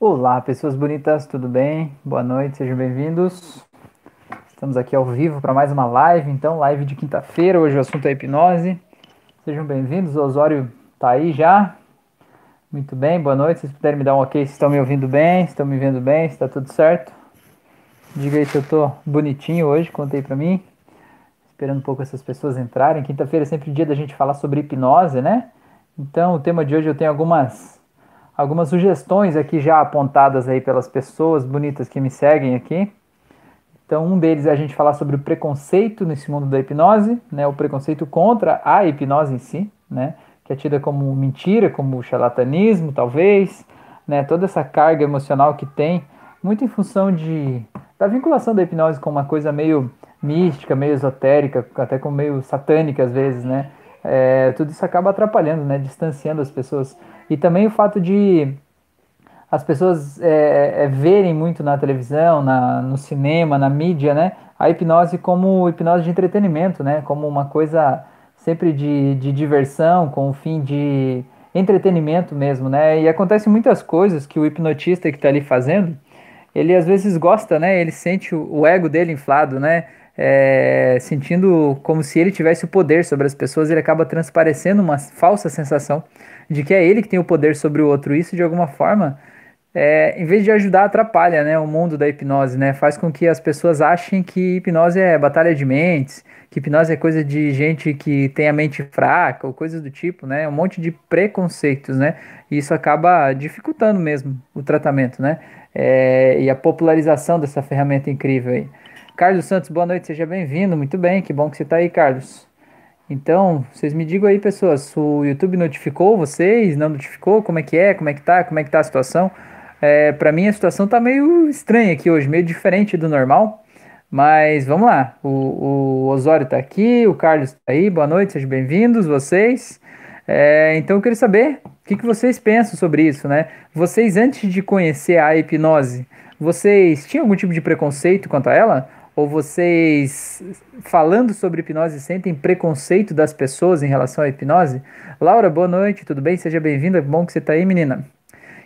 Olá, pessoas bonitas, tudo bem? Boa noite, sejam bem-vindos. Estamos aqui ao vivo para mais uma live, então, live de quinta-feira. Hoje o assunto é hipnose. Sejam bem-vindos. O Osório tá aí já. Muito bem, boa noite. Se vocês puderem me dar um ok, se estão me ouvindo bem, se estão me vendo bem, se está tudo certo. Diga aí se eu tô bonitinho hoje, contei para mim. Esperando um pouco essas pessoas entrarem. Quinta-feira é sempre dia da gente falar sobre hipnose, né? Então, o tema de hoje eu tenho algumas algumas sugestões aqui já apontadas aí pelas pessoas bonitas que me seguem aqui. Então, um deles é a gente falar sobre o preconceito nesse mundo da hipnose, né, o preconceito contra a hipnose em si, né, que é tida como mentira, como charlatanismo, talvez, né, toda essa carga emocional que tem, muito em função de da vinculação da hipnose com uma coisa meio mística, meio esotérica, até com meio satânica às vezes, né? É, tudo isso acaba atrapalhando, né, distanciando as pessoas e também o fato de as pessoas é, é, verem muito na televisão, na, no cinema, na mídia, né? A hipnose como hipnose de entretenimento, né? Como uma coisa sempre de, de diversão, com o fim de entretenimento mesmo, né? E acontece muitas coisas que o hipnotista que está ali fazendo, ele às vezes gosta, né? Ele sente o, o ego dele inflado, né? É, sentindo como se ele tivesse o poder sobre as pessoas, ele acaba transparecendo uma falsa sensação de que é ele que tem o poder sobre o outro. Isso, de alguma forma, é, em vez de ajudar, atrapalha né, o mundo da hipnose, né? Faz com que as pessoas achem que hipnose é batalha de mentes, que hipnose é coisa de gente que tem a mente fraca, ou coisas do tipo, né? Um monte de preconceitos, né? E isso acaba dificultando mesmo o tratamento, né? É, e a popularização dessa ferramenta incrível aí. Carlos Santos, boa noite, seja bem-vindo. Muito bem, que bom que você está aí, Carlos. Então, vocês me digam aí, pessoas, o YouTube notificou vocês, não notificou, como é que é, como é que tá, como é que tá a situação. É, para mim a situação tá meio estranha aqui hoje, meio diferente do normal. Mas vamos lá, o, o Osório tá aqui, o Carlos tá aí, boa noite, sejam bem-vindos, vocês. É, então eu queria saber o que, que vocês pensam sobre isso, né? Vocês, antes de conhecer a hipnose, vocês tinham algum tipo de preconceito quanto a ela? Ou vocês, falando sobre hipnose, sentem preconceito das pessoas em relação à hipnose? Laura, boa noite, tudo bem? Seja bem-vinda, bom que você está aí, menina.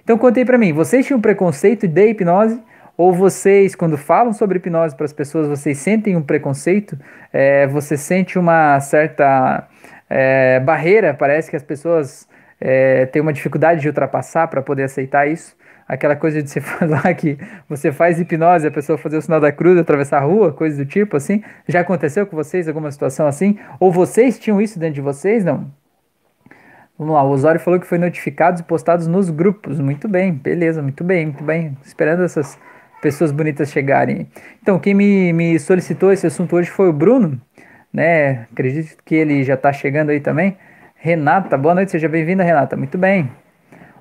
Então contei para mim, vocês tinham preconceito de hipnose? Ou vocês, quando falam sobre hipnose para as pessoas, vocês sentem um preconceito? É, você sente uma certa é, barreira? Parece que as pessoas é, têm uma dificuldade de ultrapassar para poder aceitar isso? Aquela coisa de você falar que você faz hipnose, a pessoa fazer o sinal da cruz, atravessar a rua, coisas do tipo assim. Já aconteceu com vocês alguma situação assim? Ou vocês tinham isso dentro de vocês? Não? Vamos lá, o Osório falou que foi notificados e postados nos grupos. Muito bem, beleza, muito bem, muito bem. Esperando essas pessoas bonitas chegarem. Então, quem me, me solicitou esse assunto hoje foi o Bruno, né? Acredito que ele já está chegando aí também. Renata, boa noite, seja bem-vinda, Renata. Muito bem.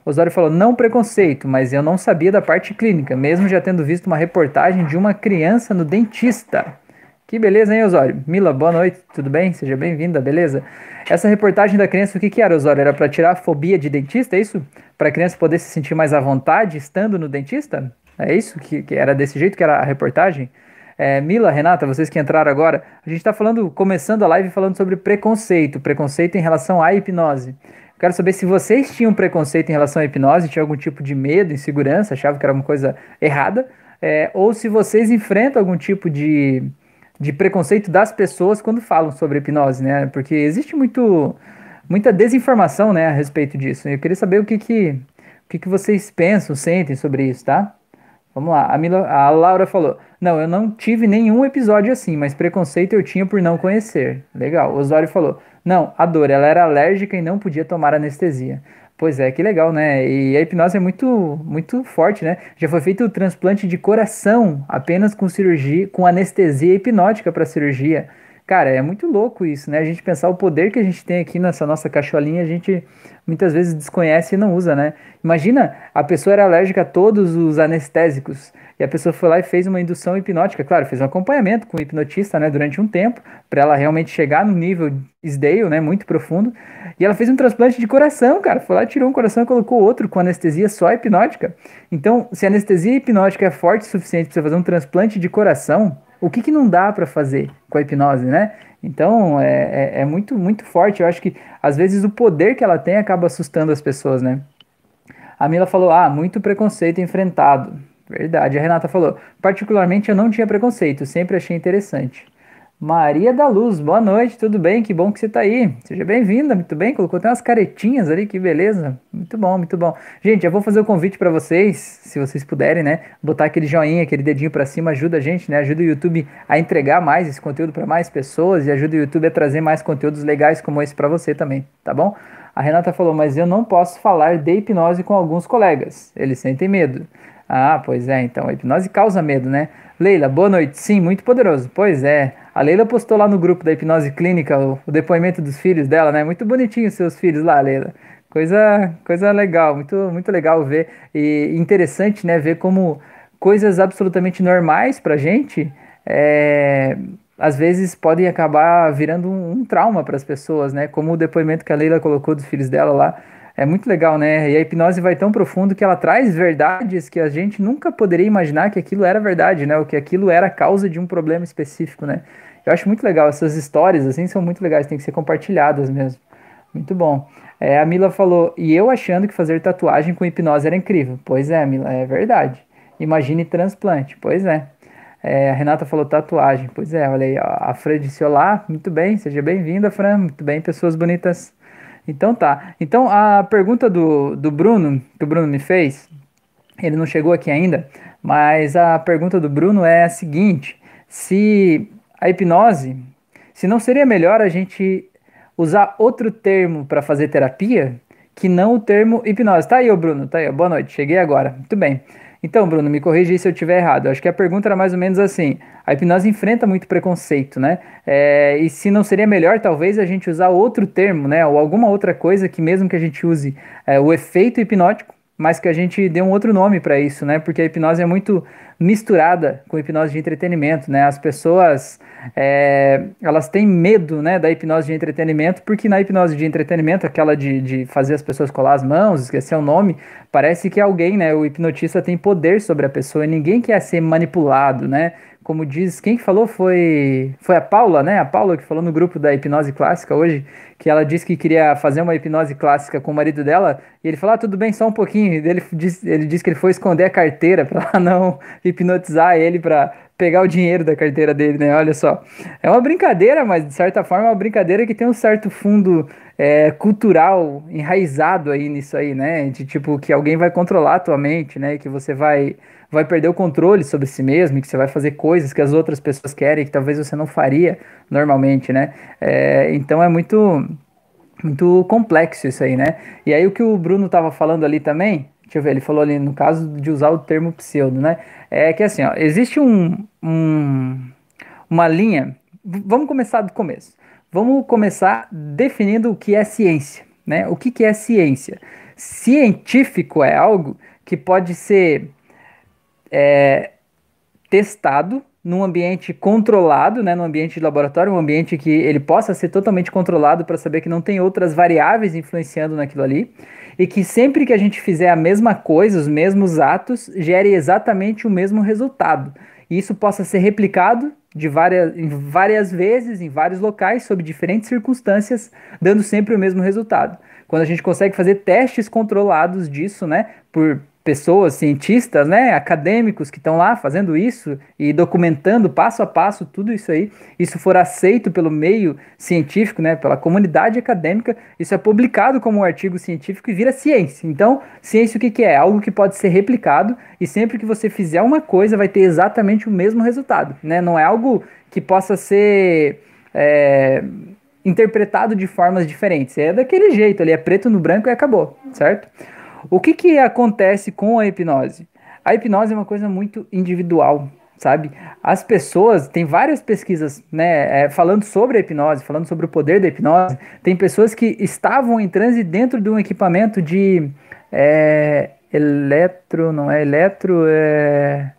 Osório falou: não preconceito, mas eu não sabia da parte clínica, mesmo já tendo visto uma reportagem de uma criança no dentista. Que beleza, hein, Osório? Mila, boa noite, tudo bem? Seja bem-vinda, beleza? Essa reportagem da criança, o que, que era, Osório? Era para tirar a fobia de dentista, é isso? Para a criança poder se sentir mais à vontade estando no dentista? É isso que, que era desse jeito que era a reportagem? É, Mila, Renata, vocês que entraram agora, a gente está falando, começando a live falando sobre preconceito, preconceito em relação à hipnose. Quero saber se vocês tinham preconceito em relação à hipnose, tinham algum tipo de medo, insegurança, achavam que era uma coisa errada, é, ou se vocês enfrentam algum tipo de, de preconceito das pessoas quando falam sobre hipnose, né? Porque existe muito, muita desinformação né, a respeito disso. Eu queria saber o que, que, o que, que vocês pensam, sentem sobre isso, tá? Vamos lá, a, Mila, a Laura falou: Não, eu não tive nenhum episódio assim, mas preconceito eu tinha por não conhecer. Legal. O Osório falou: Não, a dor, ela era alérgica e não podia tomar anestesia. Pois é, que legal, né? E a hipnose é muito, muito forte, né? Já foi feito o transplante de coração apenas com cirurgia, com anestesia hipnótica para cirurgia. Cara, é muito louco isso, né? A gente pensar o poder que a gente tem aqui nessa nossa cacholinha, a gente muitas vezes desconhece e não usa, né? Imagina, a pessoa era alérgica a todos os anestésicos e a pessoa foi lá e fez uma indução hipnótica, claro, fez um acompanhamento com o hipnotista, né, durante um tempo, para ela realmente chegar no nível Sdale, né, muito profundo. E ela fez um transplante de coração, cara, foi lá, tirou um coração e colocou outro com anestesia só hipnótica. Então, se a anestesia hipnótica é forte o suficiente para você fazer um transplante de coração, o que, que não dá para fazer com a hipnose, né? Então é, é, é, muito, muito forte. Eu acho que às vezes o poder que ela tem acaba assustando as pessoas, né? A Mila falou: ah, muito preconceito enfrentado. Verdade. A Renata falou: particularmente eu não tinha preconceito, sempre achei interessante. Maria da Luz, boa noite, tudo bem? Que bom que você está aí. Seja bem-vinda, muito bem. Colocou até umas caretinhas ali, que beleza. Muito bom, muito bom. Gente, eu vou fazer o um convite para vocês, se vocês puderem, né? Botar aquele joinha, aquele dedinho para cima, ajuda a gente, né? Ajuda o YouTube a entregar mais esse conteúdo para mais pessoas e ajuda o YouTube a trazer mais conteúdos legais como esse para você também, tá bom? A Renata falou, mas eu não posso falar de hipnose com alguns colegas, eles sentem medo. Ah, pois é, então a hipnose causa medo, né? Leila, boa noite. Sim, muito poderoso. Pois é. A Leila postou lá no grupo da hipnose clínica o, o depoimento dos filhos dela, né? Muito bonitinho os seus filhos lá, Leila. Coisa, coisa legal, muito, muito legal ver. E interessante, né? Ver como coisas absolutamente normais pra gente, é, às vezes podem acabar virando um, um trauma para as pessoas, né? Como o depoimento que a Leila colocou dos filhos dela lá é muito legal, né? E a hipnose vai tão profundo que ela traz verdades que a gente nunca poderia imaginar que aquilo era verdade, né? Ou que aquilo era causa de um problema específico, né? Eu acho muito legal, essas histórias, assim, são muito legais, tem que ser compartilhadas mesmo. Muito bom. É, a Mila falou, e eu achando que fazer tatuagem com hipnose era incrível. Pois é, Mila, é verdade. Imagine transplante. Pois é. é a Renata falou tatuagem. Pois é, olha aí, a Fran disse olá, muito bem, seja bem-vinda, Fran. Muito bem, pessoas bonitas. Então tá. Então a pergunta do, do Bruno, que o Bruno me fez, ele não chegou aqui ainda, mas a pergunta do Bruno é a seguinte: se a hipnose, se não seria melhor a gente usar outro termo para fazer terapia que não o termo hipnose? Tá aí, Bruno, tá aí, boa noite, cheguei agora. Muito bem. Então, Bruno, me corrija se eu estiver errado. Acho que a pergunta era mais ou menos assim: a hipnose enfrenta muito preconceito, né? É, e se não seria melhor, talvez, a gente usar outro termo, né? Ou alguma outra coisa que, mesmo que a gente use é, o efeito hipnótico, mas que a gente dê um outro nome para isso, né? Porque a hipnose é muito misturada com hipnose de entretenimento, né? As pessoas é, elas têm medo, né, da hipnose de entretenimento, porque na hipnose de entretenimento, aquela de, de fazer as pessoas colar as mãos, esquecer o nome, parece que alguém, né, o hipnotista tem poder sobre a pessoa e ninguém quer ser manipulado, né? Como diz, quem falou foi foi a Paula, né? A Paula que falou no grupo da hipnose clássica hoje, que ela disse que queria fazer uma hipnose clássica com o marido dela, e ele falou: ah, tudo bem, só um pouquinho. Ele disse, ele disse que ele foi esconder a carteira para não hipnotizar ele para pegar o dinheiro da carteira dele, né? Olha só. É uma brincadeira, mas de certa forma é uma brincadeira que tem um certo fundo é, cultural enraizado aí nisso aí, né? De tipo que alguém vai controlar a tua mente, né? Que você vai vai perder o controle sobre si mesmo, que você vai fazer coisas que as outras pessoas querem, que talvez você não faria normalmente, né? É, então é muito, muito complexo isso aí, né? E aí o que o Bruno estava falando ali também, deixa eu ver, ele falou ali no caso de usar o termo pseudo, né? É que assim, ó, existe um, um uma linha, vamos começar do começo. Vamos começar definindo o que é ciência, né? O que, que é ciência? Científico é algo que pode ser é, testado num ambiente controlado, né, num ambiente de laboratório, um ambiente que ele possa ser totalmente controlado para saber que não tem outras variáveis influenciando naquilo ali, e que sempre que a gente fizer a mesma coisa, os mesmos atos, gere exatamente o mesmo resultado. E isso possa ser replicado de várias, várias vezes, em vários locais, sob diferentes circunstâncias, dando sempre o mesmo resultado. Quando a gente consegue fazer testes controlados disso, né, por pessoas, cientistas, né, acadêmicos que estão lá fazendo isso e documentando passo a passo tudo isso aí, isso for aceito pelo meio científico, né, pela comunidade acadêmica, isso é publicado como um artigo científico e vira ciência. Então, ciência o que, que é? Algo que pode ser replicado e sempre que você fizer uma coisa vai ter exatamente o mesmo resultado, né? Não é algo que possa ser é, interpretado de formas diferentes. É daquele jeito, ali é preto no branco e acabou, certo? O que, que acontece com a hipnose? A hipnose é uma coisa muito individual, sabe? As pessoas, tem várias pesquisas, né, é, falando sobre a hipnose, falando sobre o poder da hipnose. Tem pessoas que estavam em transe dentro de um equipamento de é, eletro, não é eletro, é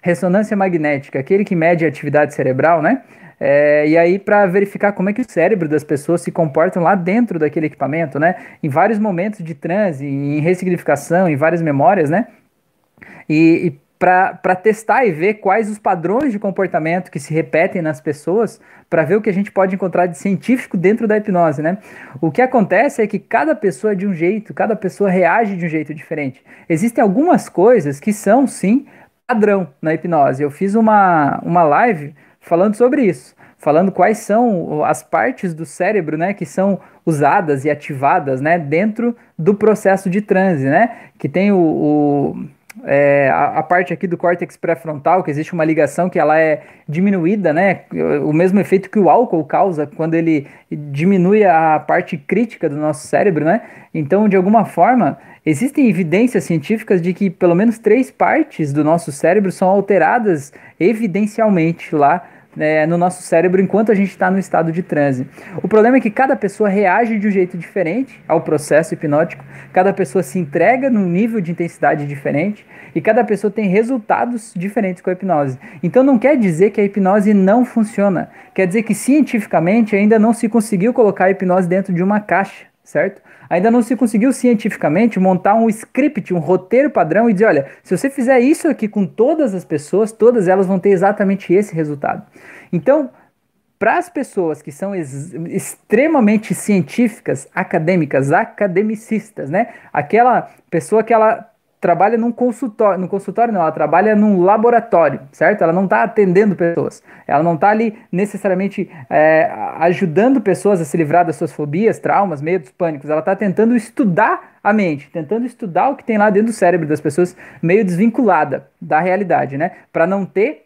ressonância magnética, aquele que mede a atividade cerebral, né? É, e aí, para verificar como é que o cérebro das pessoas se comportam lá dentro daquele equipamento, né? Em vários momentos de transe, em ressignificação, em várias memórias, né? E, e para testar e ver quais os padrões de comportamento que se repetem nas pessoas, para ver o que a gente pode encontrar de científico dentro da hipnose, né? O que acontece é que cada pessoa é de um jeito, cada pessoa reage de um jeito diferente. Existem algumas coisas que são, sim, padrão na hipnose. Eu fiz uma, uma live falando sobre isso, falando quais são as partes do cérebro, né, que são usadas e ativadas, né, dentro do processo de transe, né, que tem o, o é, a, a, parte aqui do córtex pré-frontal, que existe uma ligação que ela é diminuída, né? O mesmo efeito que o álcool causa quando ele diminui a parte crítica do nosso cérebro, né? Então, de alguma forma, existem evidências científicas de que pelo menos três partes do nosso cérebro são alteradas evidencialmente lá é, no nosso cérebro enquanto a gente está no estado de transe. O problema é que cada pessoa reage de um jeito diferente ao processo hipnótico, cada pessoa se entrega num nível de intensidade diferente e cada pessoa tem resultados diferentes com a hipnose. Então não quer dizer que a hipnose não funciona, quer dizer que cientificamente ainda não se conseguiu colocar a hipnose dentro de uma caixa, certo? Ainda não se conseguiu cientificamente montar um script, um roteiro padrão e dizer, olha, se você fizer isso aqui com todas as pessoas, todas elas vão ter exatamente esse resultado. Então, para as pessoas que são extremamente científicas, acadêmicas, academicistas, né? Aquela pessoa que ela trabalha num consultório, no consultório não, ela trabalha num laboratório, certo? Ela não está atendendo pessoas, ela não está ali necessariamente é, ajudando pessoas a se livrar das suas fobias, traumas, medos, pânicos, ela está tentando estudar a mente, tentando estudar o que tem lá dentro do cérebro das pessoas, meio desvinculada da realidade, né? Para não ter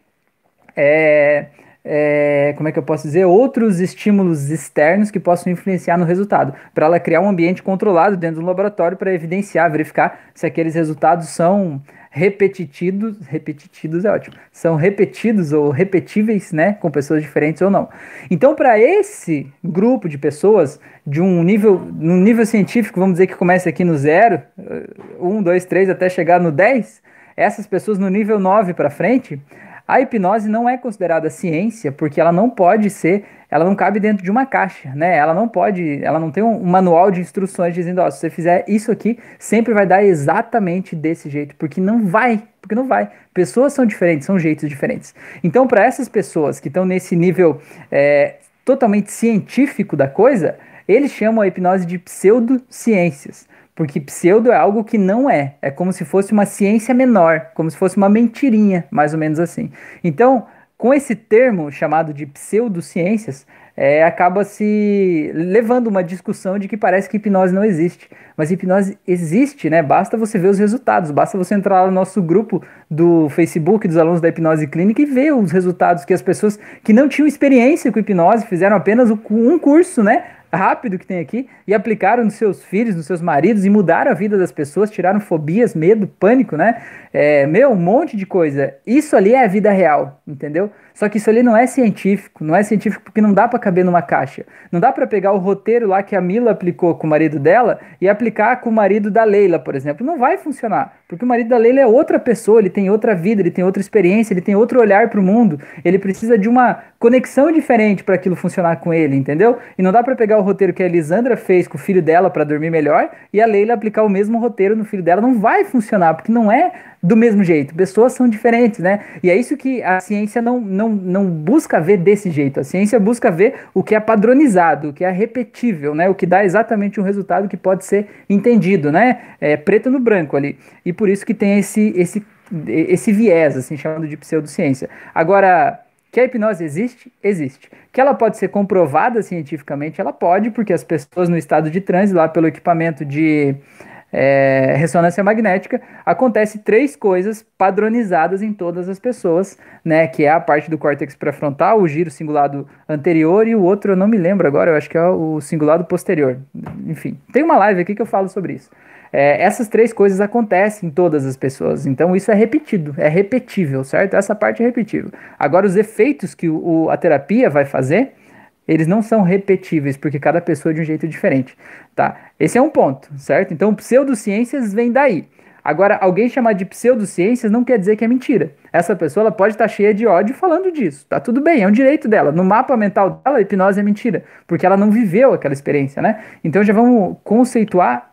é, é, como é que eu posso dizer, outros estímulos externos que possam influenciar no resultado, para ela criar um ambiente controlado dentro do laboratório para evidenciar, verificar se aqueles resultados são repetidos, repetidos é ótimo, são repetidos ou repetíveis, né, com pessoas diferentes ou não. Então, para esse grupo de pessoas de um nível, num nível científico, vamos dizer que começa aqui no zero, um, dois, três, até chegar no 10, essas pessoas no nível 9 para frente, a hipnose não é considerada ciência porque ela não pode ser, ela não cabe dentro de uma caixa, né? Ela não pode, ela não tem um, manual de instruções dizendo, ó, se você fizer isso aqui, sempre vai dar exatamente desse jeito, porque não vai, porque não vai. Pessoas são diferentes, são jeitos diferentes. Então, para essas pessoas que estão nesse nível é, totalmente científico da coisa, eles chamam a hipnose de pseudociências. Porque pseudo é algo que não é. É como se fosse uma ciência menor, como se fosse uma mentirinha, mais ou menos assim. Então, com esse termo chamado de pseudociências, é, acaba se levando uma discussão de que parece que hipnose não existe. Mas hipnose existe, né? Basta você ver os resultados, basta você entrar no nosso grupo do Facebook dos alunos da hipnose clínica e ver os resultados que as pessoas que não tinham experiência com hipnose fizeram apenas um curso, né? rápido que tem aqui e aplicaram nos seus filhos, nos seus maridos e mudaram a vida das pessoas, tiraram fobias, medo, pânico, né? É, meu, um monte de coisa. Isso ali é a vida real, entendeu? Só que isso ali não é científico, não é científico porque não dá para caber numa caixa. Não dá para pegar o roteiro lá que a Mila aplicou com o marido dela e aplicar com o marido da Leila, por exemplo. Não vai funcionar, porque o marido da Leila é outra pessoa, ele tem outra vida, ele tem outra experiência, ele tem outro olhar para o mundo. Ele precisa de uma conexão diferente para aquilo funcionar com ele, entendeu? E não dá para pegar o roteiro que a Elisandra fez com o filho dela para dormir melhor e a Leila aplicar o mesmo roteiro no filho dela. Não vai funcionar, porque não é do mesmo jeito. Pessoas são diferentes, né? E é isso que a ciência não, não, não busca ver desse jeito. A ciência busca ver o que é padronizado, o que é repetível, né? O que dá exatamente um resultado que pode ser entendido, né? É preto no branco ali. E por isso que tem esse, esse, esse viés, assim, chamado de pseudociência. Agora, que a hipnose existe? Existe. Que ela pode ser comprovada cientificamente? Ela pode, porque as pessoas no estado de transe, lá pelo equipamento de é, ressonância magnética, acontece três coisas padronizadas em todas as pessoas, né? Que é a parte do córtex pré-frontal, o giro cingulado anterior e o outro eu não me lembro agora, eu acho que é o cingulado posterior. Enfim, tem uma live aqui que eu falo sobre isso. É, essas três coisas acontecem em todas as pessoas, então isso é repetido, é repetível, certo? Essa parte é repetível. Agora, os efeitos que o, a terapia vai fazer eles não são repetíveis, porque cada pessoa é de um jeito diferente, tá? Esse é um ponto, certo? Então, pseudociências vem daí. Agora, alguém chamar de pseudociências não quer dizer que é mentira. Essa pessoa pode estar cheia de ódio falando disso. Tá tudo bem, é um direito dela. No mapa mental dela, hipnose é mentira, porque ela não viveu aquela experiência, né? Então já vamos conceituar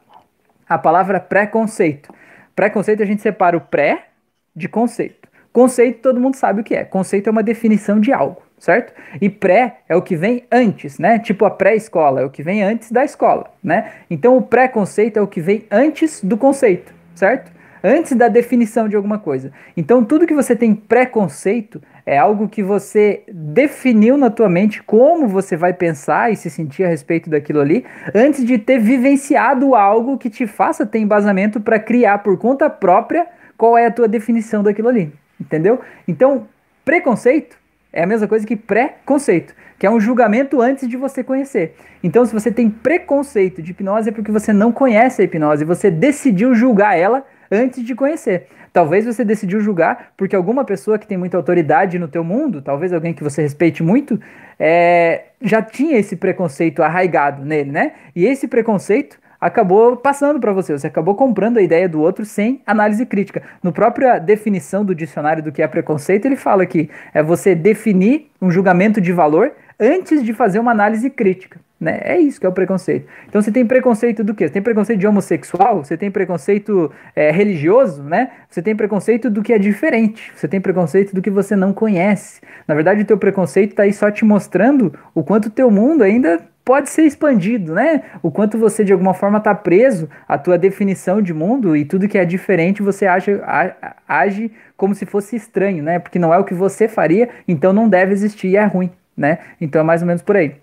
a palavra preconceito. Preconceito a gente separa o pré de conceito. Conceito todo mundo sabe o que é. Conceito é uma definição de algo, certo? E pré é o que vem antes, né? Tipo a pré-escola é o que vem antes da escola, né? Então o pré-conceito é o que vem antes do conceito, certo? Antes da definição de alguma coisa. Então tudo que você tem preconceito é algo que você definiu na tua mente como você vai pensar e se sentir a respeito daquilo ali, antes de ter vivenciado algo que te faça ter embasamento para criar por conta própria qual é a tua definição daquilo ali. Entendeu? Então, preconceito é a mesma coisa que pré-conceito, que é um julgamento antes de você conhecer. Então, se você tem preconceito de hipnose, é porque você não conhece a hipnose, você decidiu julgar ela antes de conhecer. Talvez você decidiu julgar porque alguma pessoa que tem muita autoridade no teu mundo, talvez alguém que você respeite muito, é, já tinha esse preconceito arraigado nele, né? E esse preconceito acabou passando para você, você acabou comprando a ideia do outro sem análise crítica. No própria definição do dicionário do que é preconceito, ele fala que é você definir um julgamento de valor antes de fazer uma análise crítica. Né? É isso que é o preconceito. Então você tem preconceito do quê? Você tem preconceito de homossexual, você tem preconceito é, religioso, né? Você tem preconceito do que é diferente, você tem preconceito do que você não conhece. Na verdade, o teu preconceito está aí só te mostrando o quanto o teu mundo ainda pode ser expandido, né? O quanto você de alguma forma está preso à tua definição de mundo e tudo que é diferente você age, age como se fosse estranho, né? Porque não é o que você faria, então não deve existir e é ruim, né? Então é mais ou menos por aí.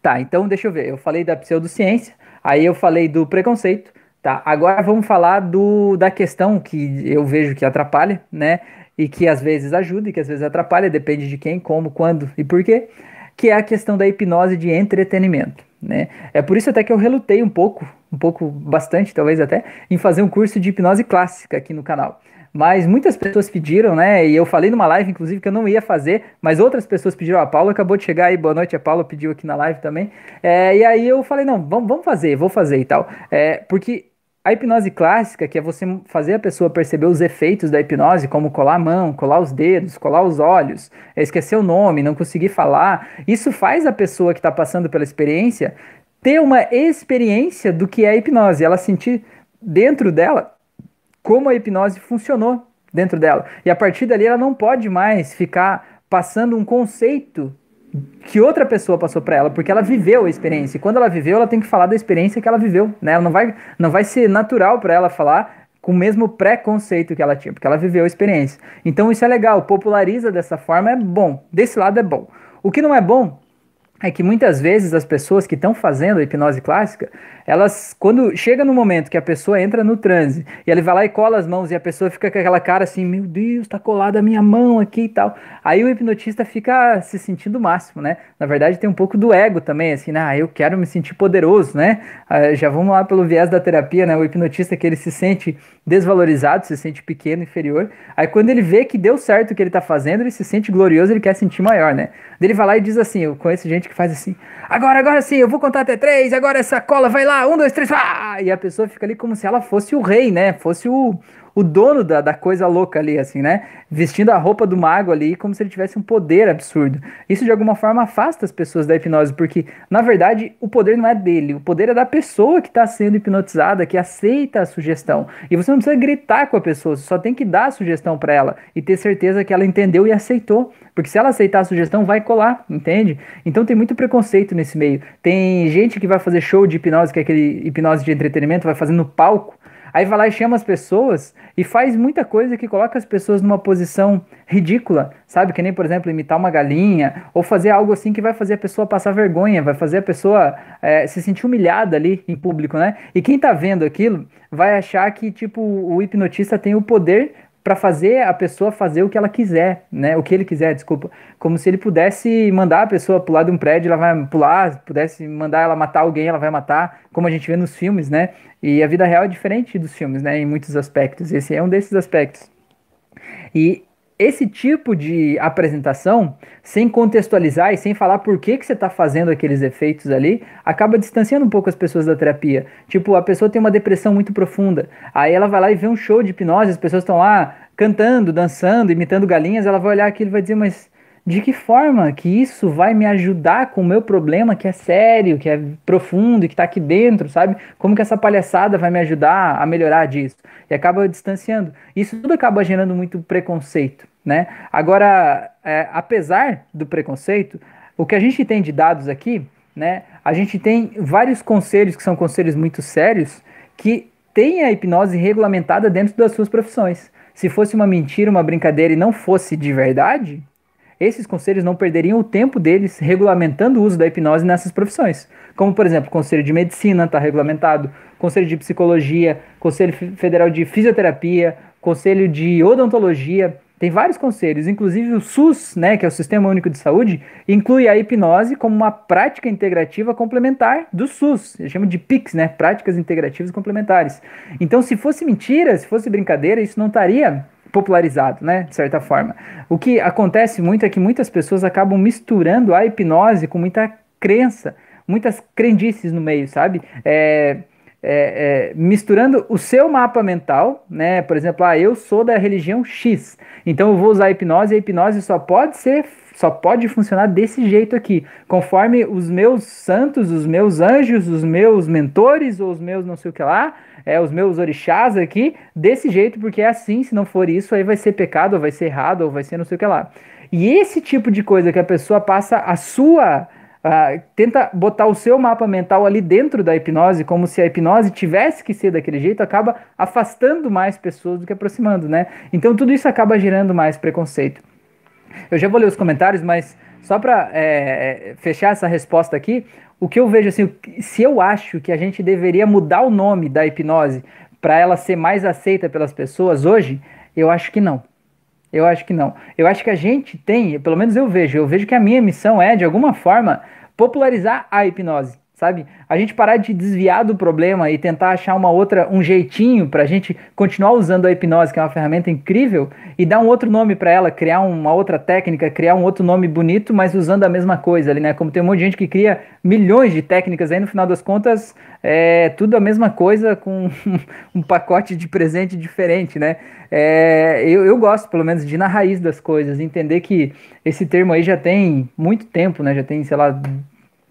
Tá, então deixa eu ver. Eu falei da pseudociência, aí eu falei do preconceito. Tá, agora vamos falar do, da questão que eu vejo que atrapalha, né? E que às vezes ajuda e que às vezes atrapalha, depende de quem, como, quando e por quê, que é a questão da hipnose de entretenimento. Né? É por isso até que eu relutei um pouco, um pouco, bastante talvez até, em fazer um curso de hipnose clássica aqui no canal. Mas muitas pessoas pediram, né? E eu falei numa live, inclusive, que eu não ia fazer, mas outras pessoas pediram. A Paula acabou de chegar aí, boa noite. A Paula pediu aqui na live também. É, e aí eu falei, não, vamos, vamos fazer, vou fazer e tal. É, porque a hipnose clássica, que é você fazer a pessoa perceber os efeitos da hipnose, como colar a mão, colar os dedos, colar os olhos, esquecer o nome, não conseguir falar, isso faz a pessoa que está passando pela experiência ter uma experiência do que é a hipnose, ela sentir dentro dela como a hipnose funcionou dentro dela. E a partir dali ela não pode mais ficar passando um conceito que outra pessoa passou para ela, porque ela viveu a experiência. E quando ela viveu, ela tem que falar da experiência que ela viveu, né? Ela não vai, não vai ser natural para ela falar com o mesmo preconceito que ela tinha, porque ela viveu a experiência. Então isso é legal, populariza dessa forma é bom. Desse lado é bom. O que não é bom é que muitas vezes as pessoas que estão fazendo a hipnose clássica, elas, quando chega no momento que a pessoa entra no transe e ele vai lá e cola as mãos e a pessoa fica com aquela cara assim, meu Deus, tá colada a minha mão aqui e tal. Aí o hipnotista fica se sentindo o máximo, né? Na verdade tem um pouco do ego também, assim, né? Ah, eu quero me sentir poderoso, né? Ah, já vamos lá pelo viés da terapia, né? O hipnotista que ele se sente desvalorizado, se sente pequeno, inferior. Aí quando ele vê que deu certo o que ele tá fazendo, ele se sente glorioso, ele quer sentir maior, né? Ele vai lá e diz assim, eu conheço gente que faz assim, agora, agora sim, eu vou contar até três, agora essa cola vai lá, um, dois, três, ah! e a pessoa fica ali como se ela fosse o rei, né? Fosse o, o dono da, da coisa louca ali, assim, né? Vestindo a roupa do mago ali, como se ele tivesse um poder absurdo. Isso de alguma forma afasta as pessoas da hipnose, porque na verdade o poder não é dele, o poder é da pessoa que está sendo hipnotizada, que aceita a sugestão. E você não precisa gritar com a pessoa, você só tem que dar a sugestão para ela e ter certeza que ela entendeu e aceitou. Porque se ela aceitar a sugestão, vai colar, entende? Então tem muito preconceito nesse meio. Tem gente que vai fazer show de hipnose, que é aquele hipnose de entretenimento, vai fazer no palco Aí vai lá e chama as pessoas e faz muita coisa que coloca as pessoas numa posição ridícula, sabe? Que nem, por exemplo, imitar uma galinha ou fazer algo assim que vai fazer a pessoa passar vergonha, vai fazer a pessoa é, se sentir humilhada ali em público, né? E quem tá vendo aquilo vai achar que, tipo, o hipnotista tem o poder para fazer a pessoa fazer o que ela quiser, né? O que ele quiser, desculpa. Como se ele pudesse mandar a pessoa pular de um prédio, ela vai pular, pudesse mandar ela matar alguém, ela vai matar, como a gente vê nos filmes, né? E a vida real é diferente dos filmes, né? Em muitos aspectos. Esse é um desses aspectos. E esse tipo de apresentação, sem contextualizar e sem falar por que, que você está fazendo aqueles efeitos ali, acaba distanciando um pouco as pessoas da terapia. Tipo, a pessoa tem uma depressão muito profunda, aí ela vai lá e vê um show de hipnose, as pessoas estão lá cantando, dançando, imitando galinhas, ela vai olhar aquilo e vai dizer, mas de que forma que isso vai me ajudar com o meu problema que é sério, que é profundo e que está aqui dentro, sabe? Como que essa palhaçada vai me ajudar a melhorar disso? E acaba distanciando. Isso tudo acaba gerando muito preconceito, né? Agora, é, apesar do preconceito, o que a gente tem de dados aqui, né? A gente tem vários conselhos que são conselhos muito sérios que têm a hipnose regulamentada dentro das suas profissões. Se fosse uma mentira, uma brincadeira e não fosse de verdade, esses conselhos não perderiam o tempo deles regulamentando o uso da hipnose nessas profissões. Como, por exemplo, o Conselho de Medicina está regulamentado, Conselho de Psicologia, Conselho Federal de Fisioterapia, Conselho de Odontologia. Tem vários conselhos, inclusive o SUS, né, que é o Sistema Único de Saúde, inclui a hipnose como uma prática integrativa complementar do SUS. Eles chamam de PICS, né, Práticas Integrativas Complementares. Então, se fosse mentira, se fosse brincadeira, isso não estaria popularizado, né, de certa forma. O que acontece muito é que muitas pessoas acabam misturando a hipnose com muita crença, muitas crendices no meio, sabe? É, é, é, misturando o seu mapa mental, né? Por exemplo, ah, eu sou da religião X, então eu vou usar a hipnose e a hipnose só pode ser só pode funcionar desse jeito aqui, conforme os meus santos, os meus anjos, os meus mentores, ou os meus não sei o que lá, é, os meus orixás aqui, desse jeito, porque é assim, se não for isso, aí vai ser pecado, ou vai ser errado, ou vai ser não sei o que lá. E esse tipo de coisa que a pessoa passa a sua. Uh, tenta botar o seu mapa mental ali dentro da hipnose, como se a hipnose tivesse que ser daquele jeito, acaba afastando mais pessoas do que aproximando, né? Então tudo isso acaba gerando mais preconceito. Eu já vou ler os comentários, mas só para é, é, fechar essa resposta aqui, o que eu vejo assim, se eu acho que a gente deveria mudar o nome da hipnose para ela ser mais aceita pelas pessoas hoje, eu acho que não. Eu acho que não. Eu acho que a gente tem, pelo menos eu vejo, eu vejo que a minha missão é, de alguma forma, popularizar a hipnose sabe? A gente parar de desviar do problema e tentar achar uma outra, um jeitinho para a gente continuar usando a hipnose, que é uma ferramenta incrível, e dar um outro nome para ela, criar uma outra técnica, criar um outro nome bonito, mas usando a mesma coisa ali, né? Como tem um monte de gente que cria milhões de técnicas aí, no final das contas, é tudo a mesma coisa com um pacote de presente diferente, né? É, eu, eu gosto, pelo menos, de ir na raiz das coisas, entender que esse termo aí já tem muito tempo, né? Já tem, sei lá,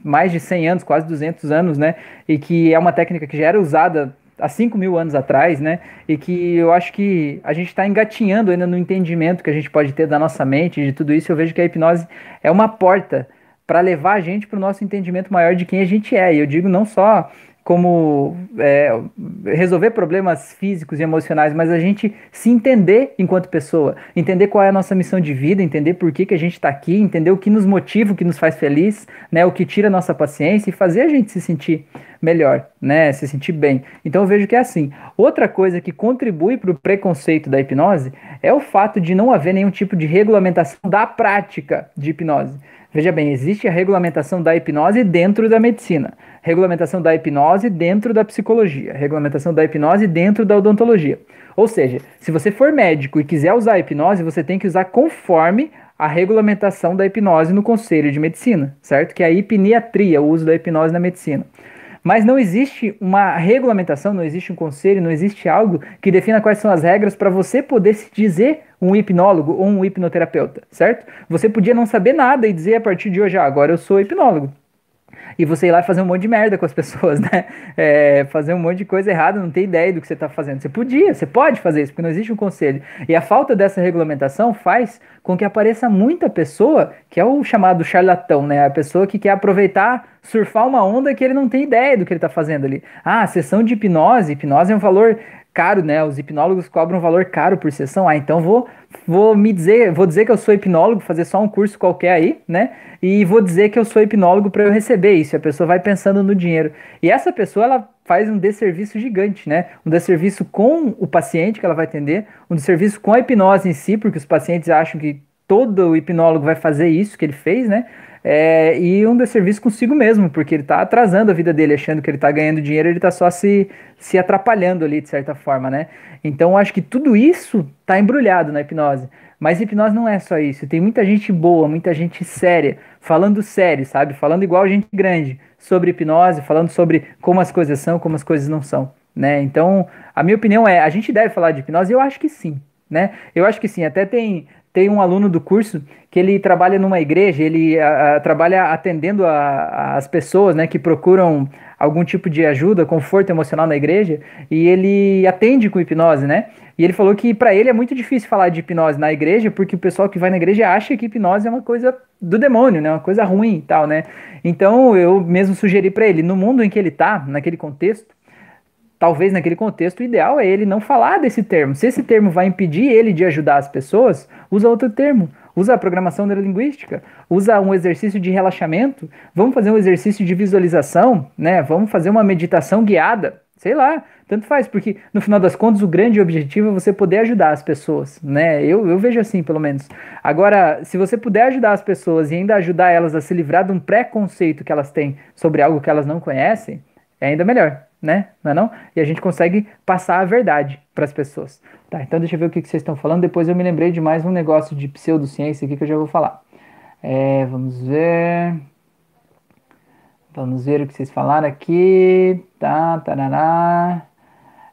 mais de 100 anos, quase 200 anos, né? E que é uma técnica que já era usada há 5 mil anos atrás, né? E que eu acho que a gente está engatinhando ainda no entendimento que a gente pode ter da nossa mente, de tudo isso. Eu vejo que a hipnose é uma porta para levar a gente para o nosso entendimento maior de quem a gente é. E eu digo não só como é, resolver problemas físicos e emocionais, mas a gente se entender enquanto pessoa, entender qual é a nossa missão de vida, entender por que, que a gente está aqui, entender o que nos motiva, o que nos faz feliz, né, o que tira a nossa paciência e fazer a gente se sentir melhor, né, se sentir bem. Então eu vejo que é assim. Outra coisa que contribui para o preconceito da hipnose é o fato de não haver nenhum tipo de regulamentação da prática de hipnose. Veja bem, existe a regulamentação da hipnose dentro da medicina regulamentação da hipnose dentro da psicologia, regulamentação da hipnose dentro da odontologia. Ou seja, se você for médico e quiser usar a hipnose, você tem que usar conforme a regulamentação da hipnose no Conselho de Medicina, certo? Que é a hipniatria, o uso da hipnose na medicina. Mas não existe uma regulamentação, não existe um conselho, não existe algo que defina quais são as regras para você poder se dizer um hipnólogo ou um hipnoterapeuta, certo? Você podia não saber nada e dizer a partir de hoje, ah, agora eu sou hipnólogo e você ir lá fazer um monte de merda com as pessoas, né? É, fazer um monte de coisa errada, não ter ideia do que você está fazendo. Você podia, você pode fazer isso, porque não existe um conselho. E a falta dessa regulamentação faz com que apareça muita pessoa que é o chamado charlatão, né? A pessoa que quer aproveitar, surfar uma onda que ele não tem ideia do que ele está fazendo ali. Ah, sessão de hipnose, hipnose é um valor caro, né? Os hipnólogos cobram um valor caro por sessão. Ah, então vou vou me dizer, vou dizer que eu sou hipnólogo, fazer só um curso qualquer aí, né? E vou dizer que eu sou hipnólogo para eu receber isso. A pessoa vai pensando no dinheiro. E essa pessoa ela faz um desserviço gigante, né? Um desserviço com o paciente que ela vai atender, um desserviço com a hipnose em si, porque os pacientes acham que todo hipnólogo vai fazer isso que ele fez, né? É, e um desserviço consigo mesmo, porque ele está atrasando a vida dele, achando que ele está ganhando dinheiro, ele está só se, se atrapalhando ali, de certa forma, né? Então, acho que tudo isso está embrulhado na hipnose. Mas hipnose não é só isso. Tem muita gente boa, muita gente séria, falando sério, sabe? Falando igual gente grande sobre hipnose, falando sobre como as coisas são, como as coisas não são, né? Então, a minha opinião é, a gente deve falar de hipnose? Eu acho que sim, né? Eu acho que sim. Até tem tem um aluno do curso que ele trabalha numa igreja, ele a, a, trabalha atendendo a, as pessoas né, que procuram algum tipo de ajuda, conforto emocional na igreja, e ele atende com hipnose, né? E ele falou que para ele é muito difícil falar de hipnose na igreja, porque o pessoal que vai na igreja acha que hipnose é uma coisa do demônio, né? Uma coisa ruim e tal, né? Então eu mesmo sugeri para ele, no mundo em que ele tá, naquele contexto, talvez naquele contexto o ideal é ele não falar desse termo. Se esse termo vai impedir ele de ajudar as pessoas, usa outro termo. Usa a programação neurolinguística, usa um exercício de relaxamento, vamos fazer um exercício de visualização, né? Vamos fazer uma meditação guiada, sei lá, tanto faz, porque no final das contas o grande objetivo é você poder ajudar as pessoas, né? Eu, eu vejo assim, pelo menos. Agora, se você puder ajudar as pessoas e ainda ajudar elas a se livrar de um preconceito que elas têm sobre algo que elas não conhecem, é ainda melhor, né? Não é não? E a gente consegue passar a verdade para as pessoas. Tá, então deixa eu ver o que, que vocês estão falando. Depois eu me lembrei de mais um negócio de pseudociência aqui que eu já vou falar. É, vamos ver. Vamos ver o que vocês falaram aqui. Tá, tarará.